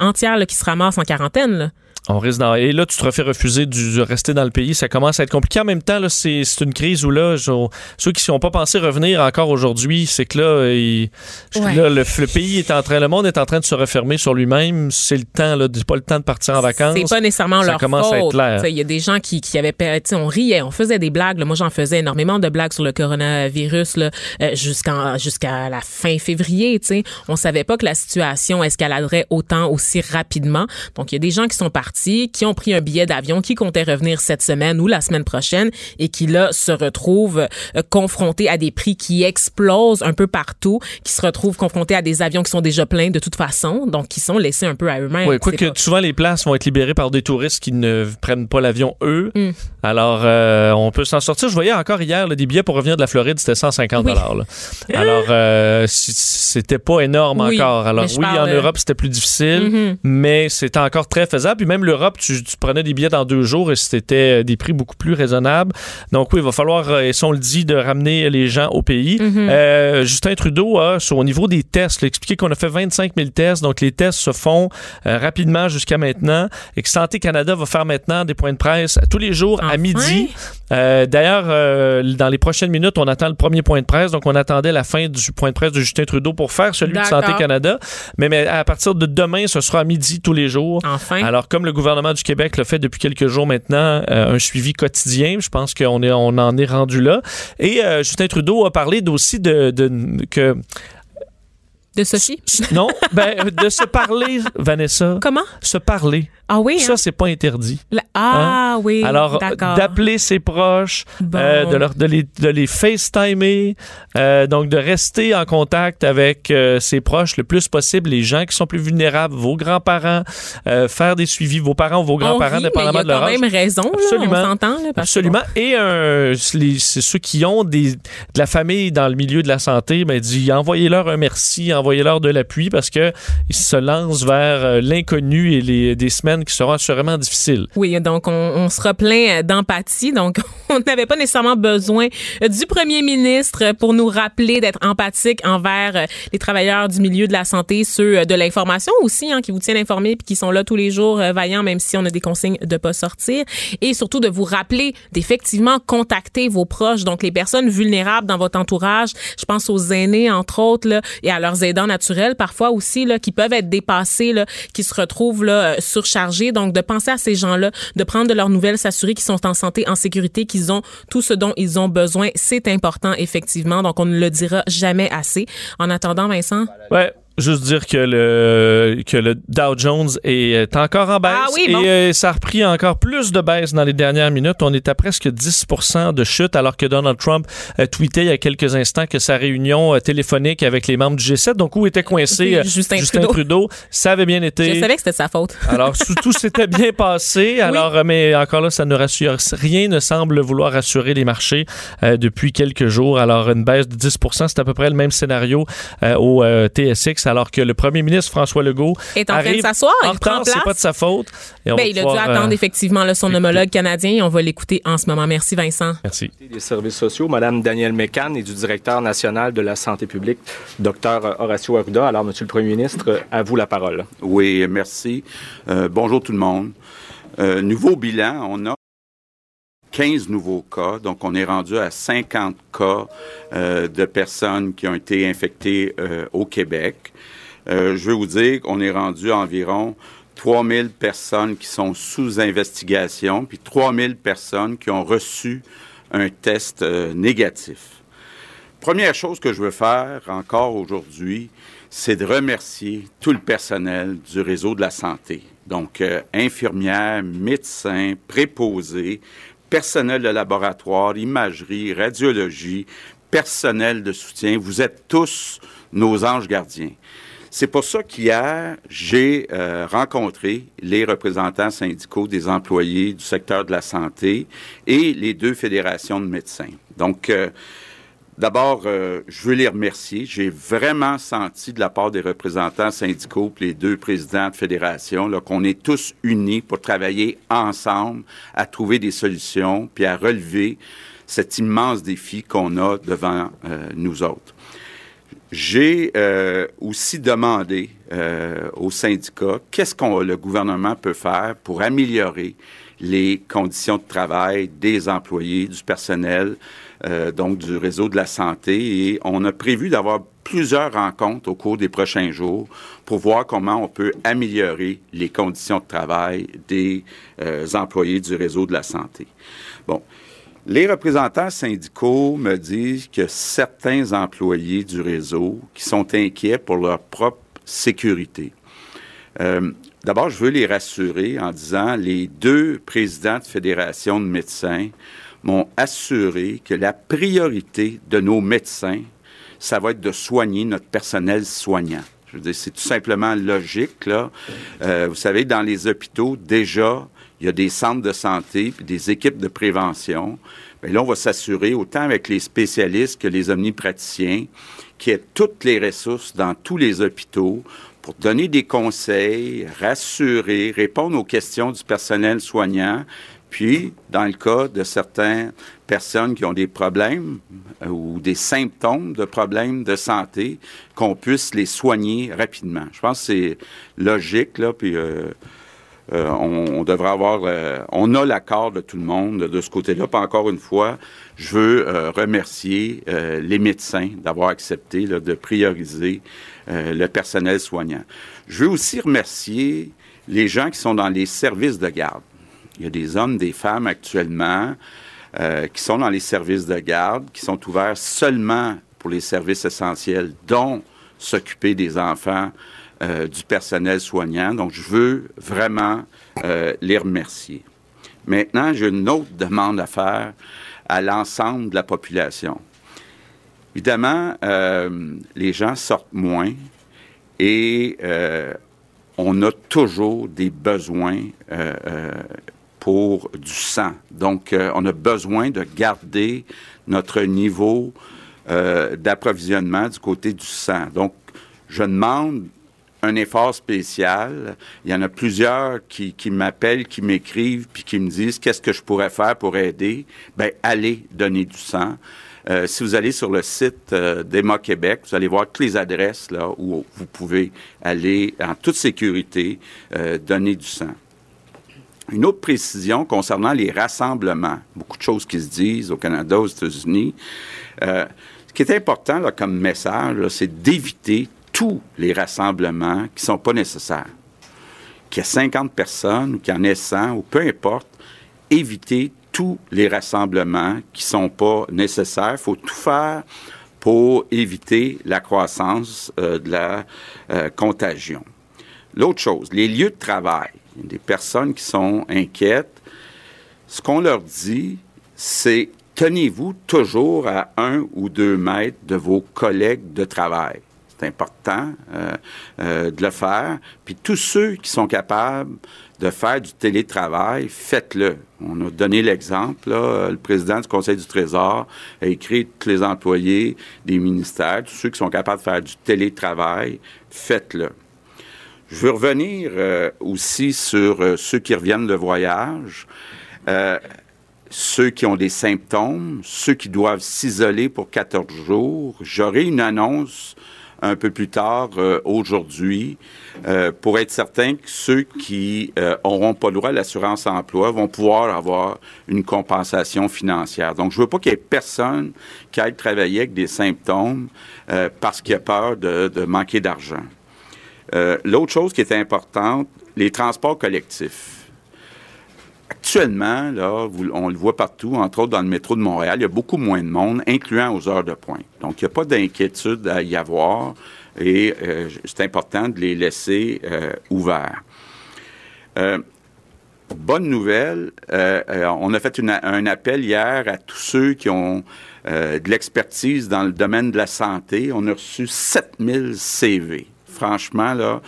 entière là, qui se ramasse en quarantaine, là. On risque d'en... Et là, tu te refais refuser du, de rester dans le pays. Ça commence à être compliqué. En même temps, là, c'est, c'est une crise où, là, je- ceux qui n'ont pas pensé revenir encore aujourd'hui, c'est que là, il- Ouais. là, le, le pays est en train, le monde est en train de se refermer sur lui-même. C'est le temps, là, c'est pas le temps de partir en vacances. C'est pas nécessairement Ça leur commence à être clair. Il y a des gens qui, qui avaient... pe- tu sais, On riait, on faisait des blagues. là. Moi, j'en faisais énormément de blagues sur le coronavirus là, euh, jusqu'en, jusqu'à la fin février. Tu sais. On savait pas que la situation escaladerait autant, aussi rapidement. Donc, il y a des gens qui sont partis, qui ont pris un billet d'avion, qui comptaient revenir cette semaine ou la semaine prochaine et qui, là, se retrouvent euh, confrontés à des prix qui explosent un peu partout, qui se retrouvent confrontés à des avions qui sont déjà pleins de toute façon, donc qui sont laissés un peu à eux-mêmes. Oui, C'est quoique pas- souvent les places vont être libérées par des touristes qui ne prennent pas l'avion eux. Mm. Alors, euh, on peut s'en sortir. Je voyais encore hier là, des billets pour revenir de la Floride, c'était 150 Oui. là. Alors, euh, c'était pas énorme Oui, encore. Alors, oui, en euh, Europe, c'était plus difficile, Mhm. mais c'était encore très faisable. Puis même l'Europe, tu, tu prenais des billets dans deux jours et c'était des prix beaucoup plus raisonnables. Donc oui, il va falloir, euh, et si on le dit, de ramener les gens au pays. Mhm. Euh, Justin Trudeau a, sur- au niveau des tests, là, expliqué qu'on a fait 25 000 tests. Donc les tests se font euh, rapidement jusqu'à maintenant et que Santé Canada va faire maintenant des points de presse tous les jours à midi. Euh, D'ailleurs, euh, dans les prochaines minutes, on attend le premier point de presse. Donc on attendait la fin du point de presse de Justin Trudeau pour faire celui de. Santé Canada. Mais, mais à partir de demain, ce sera à midi tous les jours. Enfin. Alors, comme le gouvernement du Québec le fait depuis quelques jours maintenant, euh, un suivi quotidien, je pense qu'on est, on en est rendu là. Et euh, Justin Trudeau a parlé aussi de, de- que De Sophie? Non, ben, de se parler, Vanessa. Comment? Se parler. Ah oui? Ça, hein? c'est pas interdit. La- Ah Hein? oui, Alors, d'appeler ses proches, Bon. euh, de, leur, de, les, de les FaceTimer, euh, donc de rester en contact avec euh, ses proches le plus possible, les gens qui sont plus vulnérables, vos grands-parents, euh, faire des suivis, vos parents ou vos On grands-parents, dépendamment de a leur quand âge. même raison, là, Absolument. on s'entend. là, parce que Absolument. Et les- ceux qui ont des, de la famille dans le milieu de la santé, ben, dit envoyez-leur un merci, envoyez-leur de l'appui parce que ils se lancent vers euh, l'inconnu et les, des semaines qui seront assurément difficiles. Oui, donc on, on sera plein euh, d'empathie. Donc, on n'avait pas nécessairement besoin du premier ministre pour nous rappeler d'être empathique envers euh, les travailleurs du milieu de la santé, ceux euh, de l'information aussi, hein, qui vous tiennent informés puis qui sont là tous les jours euh, vaillants, même si on a des consignes de pas sortir. Et surtout de vous rappeler d'effectivement contacter vos proches, donc les personnes vulnérables dans votre entourage. Je pense aux aînés, entre autres, là, et à leurs aidants naturels, parfois aussi, là, qui peuvent être dépassés, là, qui se retrouvent là, surchargés. Donc, de penser à ces gens-là, de prendre de leurs nouvelles, s'assurer qu'ils sont en santé, en sécurité, qu'ils ont tout ce dont ils ont besoin, c'est important, effectivement. Donc, on ne le dira jamais assez. En attendant, Vincent? Ouais. Juste dire que le, que le Dow Jones est, encore en baisse Ah oui, et euh, ça a repris encore plus de baisse dans les dernières minutes. On est à presque 10 de chute alors que Donald Trump a tweeté il y a quelques instants que sa réunion euh, téléphonique avec les membres du G7, donc où était coincé euh, Justin Trudeau. Trudeau. ça avait bien été. Je savais que c'était sa faute. Alors, tout, s'était bien passé. Alors, euh, mais encore là, ça ne rassure. Rien ne semble vouloir rassurer les marchés euh, depuis quelques jours. Alors, une baisse de 10 c'est à peu près le même scénario euh, au euh, Alors que le premier ministre François Legault Est en train de arrive s'asseoir, en il prend retard, c'est place. pas de sa faute. Et on Ben, va il a dû pouvoir, attendre euh, effectivement là, son homologue canadien et on va l'écouter en ce moment. Merci Vincent. Merci. des services sociaux, Madame Danielle Mécan, et du directeur national de la santé publique, Dr Horacio Arruda. Alors, Monsieur le Premier ministre, à vous la parole. Oui, merci. Euh, bonjour tout le monde. Euh, nouveau bilan, on a 15 nouveaux cas, donc on est rendu à 50 cas euh, de personnes qui ont été infectées euh, au Québec. Euh, je veux vous dire qu'on est rendu à environ 3000 personnes qui sont sous investigation, puis 3000 personnes qui ont reçu un test négatif. Première chose que je veux faire encore aujourd'hui, c'est de remercier tout le personnel du réseau de la santé. Donc, infirmières, médecins, préposés, personnel de laboratoire, imagerie, radiologie, personnel de soutien. Vous êtes tous nos anges gardiens. C'est pour ça qu'hier, j'ai euh, rencontré les représentants syndicaux des employés du secteur de la santé et les deux fédérations de médecins. Donc, euh, D'abord, euh, je veux les remercier. J'ai vraiment senti de la part des représentants syndicaux, puis les deux présidents de fédération, qu'on est tous unis pour travailler ensemble à trouver des solutions, puis à relever cet immense défi qu'on a devant euh, nous autres. J'ai euh, aussi demandé euh, aux syndicats qu'est-ce que le gouvernement peut faire pour améliorer les conditions de travail des employés, du personnel, euh, donc du réseau de la santé. Et on a prévu d'avoir plusieurs rencontres au cours des prochains jours pour voir comment on peut améliorer les conditions de travail des euh, employés du réseau de la santé. Bon. Les représentants syndicaux me disent que certains employés du réseau qui sont inquiets pour leur propre sécurité. Euh, D'abord, je veux les rassurer en disant les deux présidents de fédération de médecins m'ont assuré que la priorité de nos médecins, ça va être de soigner notre personnel soignant. Je veux dire, c'est tout simplement logique, là. Euh, vous savez, dans les hôpitaux, déjà, il y a des centres de santé puis des équipes de prévention. Bien, là, on va s'assurer, autant avec les spécialistes que les omnipraticiens, qu'il y ait toutes les ressources dans tous les hôpitaux pour donner des conseils, rassurer, répondre aux questions du personnel soignant, puis, dans le cas de certaines personnes qui ont des problèmes euh, ou des symptômes de problèmes de santé, qu'on puisse les soigner rapidement. Je pense que c'est logique, là, puis euh, euh, on, devrait avoir... on a l'accord de tout le monde de, ce côté-là. Puis encore une fois, je veux remercier les médecins d'avoir accepté de prioriser euh, le personnel soignant. Je veux aussi remercier les gens qui sont dans les services de garde. Il y a des hommes, des femmes actuellement euh, qui sont dans les services de garde, qui sont ouverts seulement pour les services essentiels, dont s'occuper des enfants euh, du personnel soignant. Donc, je veux vraiment les remercier. Maintenant, j'ai une autre demande à faire à l'ensemble de la population. Évidemment, euh, les gens sortent moins et on a toujours des besoins pour du sang. Donc, on a besoin de garder notre niveau d'approvisionnement du côté du sang. Donc, je demande un effort spécial. Il y en a plusieurs qui, m'appellent, qui m'écrivent, puis qui me disent qu'est-ce que je pourrais faire pour aider? Ben, allez donner du sang. Euh, si vous allez sur le site euh, d'EMA Québec, vous allez voir toutes les adresses là où vous pouvez aller en toute sécurité euh, donner du sang. Une autre précision concernant les rassemblements, beaucoup de choses qui se disent au Canada, aux États-Unis. ce qui est important là, comme message, c'est d'éviter tous les rassemblements qui ne sont pas nécessaires. Qu'il y ait 50 personnes ou qu'il y en ait 100 ou peu importe, éviter tous les rassemblements qui ne sont pas nécessaires. Il faut tout faire pour éviter la croissance euh, de la euh, contagion. L'autre chose, les lieux de travail. Il des personnes qui sont inquiètes. Ce qu'on leur dit, c'est tenez-vous toujours à un ou deux mètres de vos collègues de travail. C'est important euh, de le faire. Puis tous ceux qui sont capables de faire du télétravail, faites-le. On a donné l'exemple. Le président du Conseil du Trésor a écrit tous les employés des ministères, tous ceux qui sont capables de faire du télétravail, faites-le. Je veux revenir euh, aussi sur ceux qui reviennent de voyage, ceux qui ont des symptômes, ceux qui doivent s'isoler pour 14 jours. J'aurai une annonce un peu plus tard euh, aujourd'hui euh, pour être certain que ceux qui n'auront euh, pas le droit à l'assurance emploi vont pouvoir avoir une compensation financière. Donc, je veux pas qu'il y ait personne qui aille travailler avec des symptômes parce qu'il a peur de, de manquer d'argent. L'autre chose qui est importante, les transports collectifs. Actuellement, là, on le voit partout, entre autres dans le métro de Montréal, il y a beaucoup moins de monde, incluant aux heures de pointe. Donc, il n'y a pas d'inquiétude à y avoir et euh, c'est important de les laisser euh, ouverts. Euh, bonne nouvelle, on a fait un appel hier à tous ceux qui ont de l'expertise dans le domaine de la santé. On a reçu 7000 CV. Franchement, là,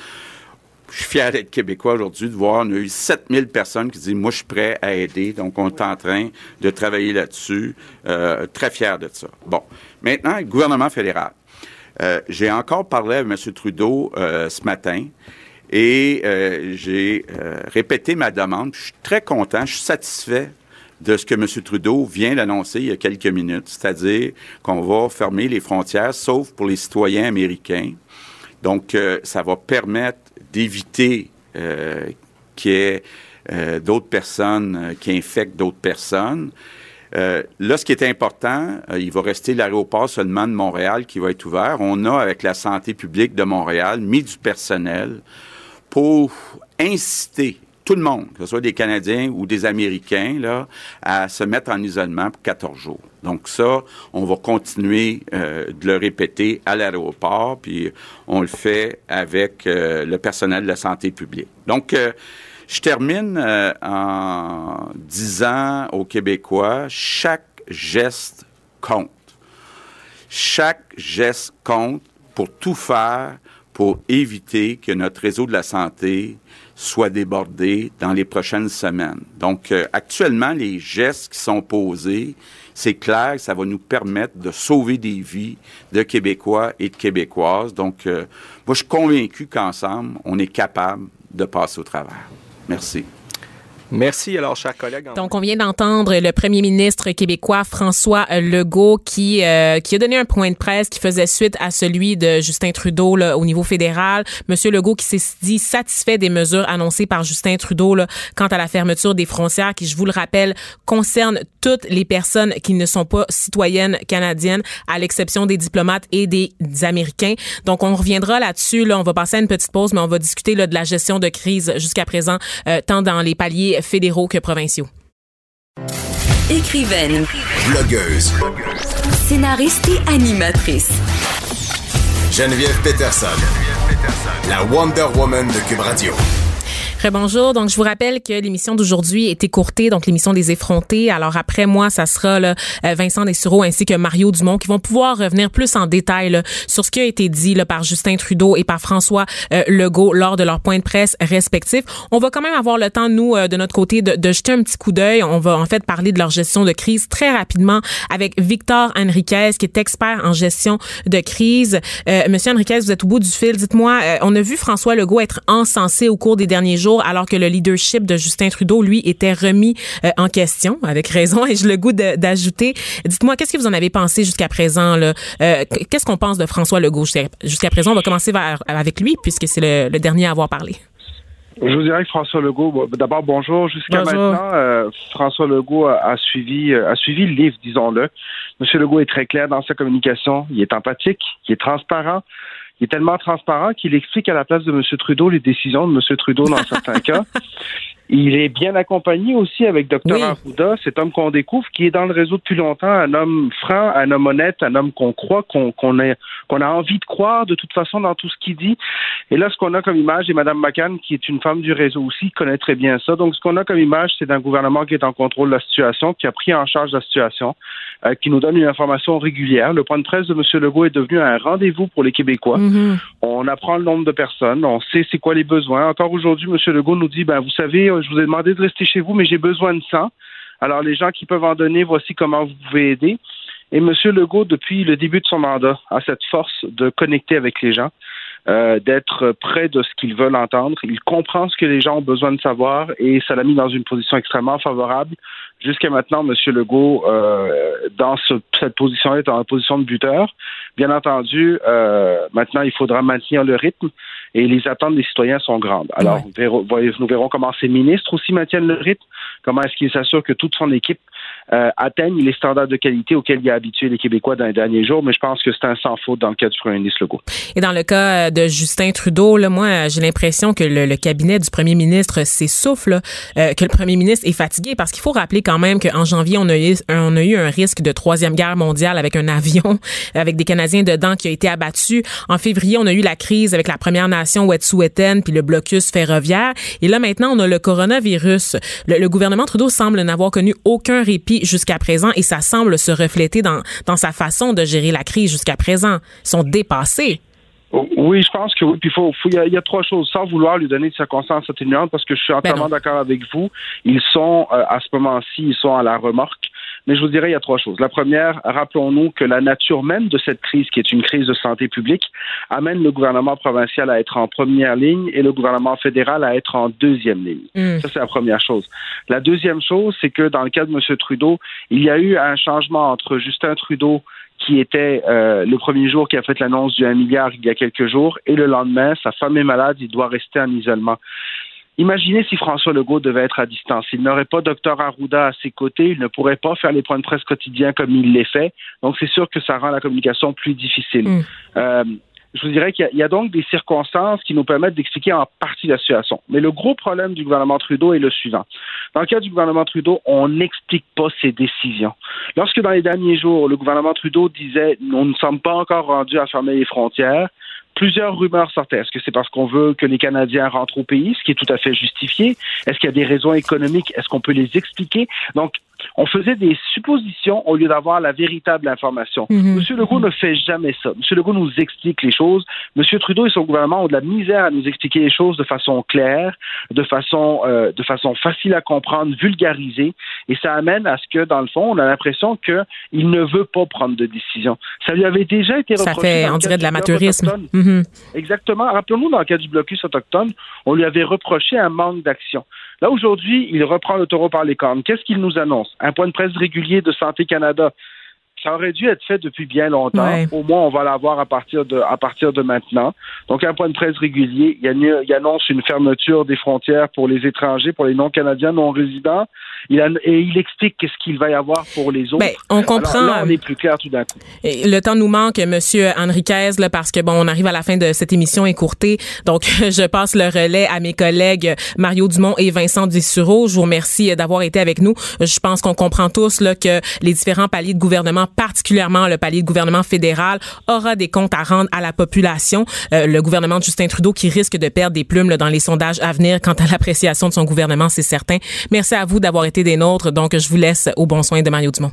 je suis fier d'être québécois aujourd'hui, de voir, on a eu 7000 personnes qui disent, moi, je suis prêt à aider. Donc, on est en train de travailler là-dessus. Euh, très fier de ça. Bon. Maintenant, gouvernement fédéral. Euh, j'ai encore parlé avec M. Trudeau euh, ce matin et j'ai répété ma demande. Je suis très content, je suis satisfait de ce que M. Trudeau vient d'annoncer il y a quelques minutes, c'est-à-dire qu'on va fermer les frontières, sauf pour les citoyens américains. Donc, ça va permettre d'éviter euh, qu'il y ait euh, d'autres personnes euh, qui infectent d'autres personnes. là, ce qui est important, il va rester l'aéroport seulement de Montréal qui va être ouvert. On a, avec la santé publique de Montréal, mis du personnel pour inciter tout le monde, que ce soit des Canadiens ou des Américains, là, à se mettre en isolement pour 14 jours. Donc ça, on va continuer euh, de le répéter à l'aéroport, puis on le fait avec euh, le personnel de la santé publique. Donc, euh, je termine en disant aux Québécois, chaque geste compte. Chaque geste compte pour tout faire pour éviter que notre réseau de la santé soit débordé dans les prochaines semaines. Donc, actuellement, les gestes qui sont posés, c'est clair que ça va nous permettre de sauver des vies de Québécois et de Québécoises. Donc, euh, moi, je suis convaincu qu'ensemble, on est capable de passer au travers. Merci. Merci. Alors, chers collègues. Donc, on vient d'entendre le premier ministre québécois François Legault qui euh, qui a donné un point de presse qui faisait suite à celui de Justin Trudeau là, au niveau fédéral. Monsieur Legault qui s'est dit satisfait des mesures annoncées par Justin Trudeau là, quant à la fermeture des frontières qui, je vous le rappelle, concerne toutes les personnes qui ne sont pas citoyennes canadiennes, à l'exception des diplomates et des, Américains. Donc, on reviendra là-dessus. Là, on va passer à une petite pause, mais on va discuter là, de la gestion de crise jusqu'à présent, euh, tant dans les paliers fédéraux que provinciaux. Écrivaine. Blogueuse. Scénariste et animatrice. Geneviève Peterson, la Wonder Woman de Cube Radio. Très bonjour. Donc, je vous rappelle que l'émission d'aujourd'hui est écourtée, donc l'émission des effrontés. Alors, après moi, ça sera là, euh, Vincent Dessureau ainsi que Mario Dumont qui vont pouvoir revenir plus en détail là, sur ce qui a été dit là, par Justin Trudeau et par François euh, Legault lors de leurs points de presse respectifs. On va quand même avoir le temps, nous, euh, de notre côté, de, de, jeter un petit coup d'œil. On va en fait parler de leur gestion de crise très rapidement avec Victor Henriquez, qui est expert en gestion de crise. Monsieur Henriquez, vous êtes au bout du fil. Dites-moi, on a vu François Legault être encensé au cours des derniers jours alors que le leadership de Justin Trudeau, lui, était remis euh, en question, avec raison, et je le goût d'ajouter. Dites-moi, qu'est-ce que vous en avez pensé jusqu'à présent? Là? Euh, qu'est-ce qu'on pense de François Legault? Jusqu'à présent? On va commencer avec lui, puisque c'est le, dernier à avoir parlé. Je vous dirais que François Legault, d'abord bonjour. Jusqu'à maintenant, euh, François Legault a, suivi a suivi le livre, disons-le. Monsieur Legault est très clair dans sa communication. Il est empathique, il est transparent il est tellement transparent qu'il explique à la place de M. Trudeau les décisions de M. Trudeau dans certains cas. Il est bien accompagné aussi avec Dr. Arruda, cet homme qu'on découvre, qui est dans le réseau depuis longtemps, un homme franc, un homme honnête, un homme qu'on croit, qu'on a, qu'on a envie de croire de toute façon dans tout ce qu'il dit. Et là, ce qu'on a comme image, et Mme McCann, qui est une femme du réseau aussi, connaît très bien ça. Donc, ce qu'on a comme image, c'est d'un gouvernement qui est en contrôle de la situation, qui a pris en charge la situation, euh, qui nous donne une information régulière. Le point de presse de M. Legault est devenu un rendez-vous pour les Québécois. Mm-hmm. On apprend le nombre de personnes, on sait c'est quoi les besoins. Encore aujourd'hui, M. Legault nous dit, ben, vous savez, je vous ai demandé de rester chez vous, mais j'ai besoin de sang. Alors, les gens qui peuvent en donner, voici comment vous pouvez aider. Et M. Legault, depuis le début de son mandat, a cette force de connecter avec les gens, euh, d'être près de ce qu'ils veulent entendre. Il comprend ce que les gens ont besoin de savoir et ça l'a mis dans une position extrêmement favorable. Jusqu'à maintenant, M. Legault, euh, dans cette position-là, est en position de buteur. Bien entendu, euh, maintenant, il faudra maintenir le rythme et les attentes des citoyens sont grandes. Alors, nous, verrons, comment ces ministres aussi maintiennent le rythme, comment est-ce qu'ils s'assurent que toute son équipe euh, atteigne les standards de qualité auxquels il a habitué les Québécois dans les derniers jours, mais je pense que c'est un sans faute dans le cas du premier ministre Legault. Et dans le cas euh, de Justin Trudeau, là, moi, j'ai l'impression que le, cabinet du premier ministre s'essouffle, euh, que le premier ministre est fatigué, parce qu'il faut rappeler quand même qu'en janvier, on a, eu, un risque de troisième guerre mondiale avec un avion, avec des Canadiens dedans qui a été abattu. En février, on a eu la crise avec la Première Nation Wet'suwet'en puis le blocus ferroviaire. Et là, maintenant, on a le coronavirus. Le gouvernement Trudeau semble n'avoir connu aucun répit jusqu'à présent et ça semble se refléter dans, dans sa façon de gérer la crise jusqu'à présent. Ils sont dépassés. Oui, je pense que oui. Puis faut, il, y a, trois choses. Sans vouloir lui donner de circonstances atténuantes, parce que je suis ben entièrement d'accord avec vous. Ils sont euh, à ce moment-ci, ils sont à la remorque. Mais je vous dirais, il y a trois choses. La première, rappelons-nous que la nature même de cette crise, qui est une crise de santé publique, amène le gouvernement provincial à être en première ligne et le gouvernement fédéral à être en deuxième ligne. Mm. Ça, c'est la première chose. La deuxième chose, c'est que dans le cas de M. Trudeau, il y a eu un changement entre Justin Trudeau qui était euh, le premier jour qui a fait l'annonce du 1 milliard il y a quelques jours, et le lendemain, sa femme est malade, il doit rester en isolement. Imaginez si François Legault devait être à distance. Il n'aurait pas Dr Arruda à ses côtés, il ne pourrait pas faire les points de presse quotidiens comme il les fait. Donc c'est sûr que ça rend la communication plus difficile. Mm. Euh, je vous dirais qu'il y, a donc des circonstances qui nous permettent d'expliquer en partie la situation. Mais le gros problème du gouvernement Trudeau est le suivant. Dans le cas du gouvernement Trudeau, on n'explique pas ses décisions. Lorsque dans les derniers jours, le gouvernement Trudeau disait nous ne sommes pas encore rendus à fermer les frontières, plusieurs rumeurs sortaient. Est-ce que c'est parce qu'on veut que les Canadiens rentrent au pays, ce qui est tout à fait justifié? Est-ce qu'il y a des raisons économiques? Est-ce qu'on peut les expliquer? Donc, on faisait des suppositions au lieu d'avoir la véritable information. Mhm. Monsieur Legault ne fait jamais ça. Monsieur Legault nous explique les choses. Monsieur Trudeau et son gouvernement ont de la misère à nous expliquer les choses de façon claire, de façon, euh, de façon facile à comprendre, vulgarisée. Et ça amène à ce que, dans le fond, on a l'impression qu'il ne veut pas prendre de décision. Ça lui avait déjà été reproché. Ça fait, on dirait, de l'amateurisme. Mhm. Exactement. Rappelons-nous, dans le cas du blocus autochtone, on lui avait reproché un manque d'action. Là, aujourd'hui, il reprend le taureau par les cornes. Qu'est-ce qu'il nous annonce? Un point de presse régulier de Santé Canada. Ça aurait dû être fait depuis bien longtemps. Au moins, on va l'avoir à partir de à partir de maintenant. Donc, un point de presse régulier. Il, annonce une fermeture des frontières pour les étrangers, pour les non-canadiens, non-résidents. Il et il explique qu'est-ce qu'il va y avoir pour les autres. Ben, on comprend. là, on est plus clair tout d'un coup. le temps nous manque, Monsieur Henriquez, là, parce que bon, on arrive à la fin de cette émission écourtée. Donc, je passe le relais à mes collègues Mario Dumont et Vincent Dissureau. Je vous remercie d'avoir été avec nous. Je pense qu'on comprend tous là que les différents paliers de gouvernement particulièrement le palier de gouvernement fédéral, aura des comptes à rendre à la population. Euh, le gouvernement de Justin Trudeau qui risque de perdre des plumes dans les sondages à venir quant à l'appréciation de son gouvernement, c'est certain. Merci à vous d'avoir été des nôtres. Donc, je vous laisse au bon soin de Mario Dumont.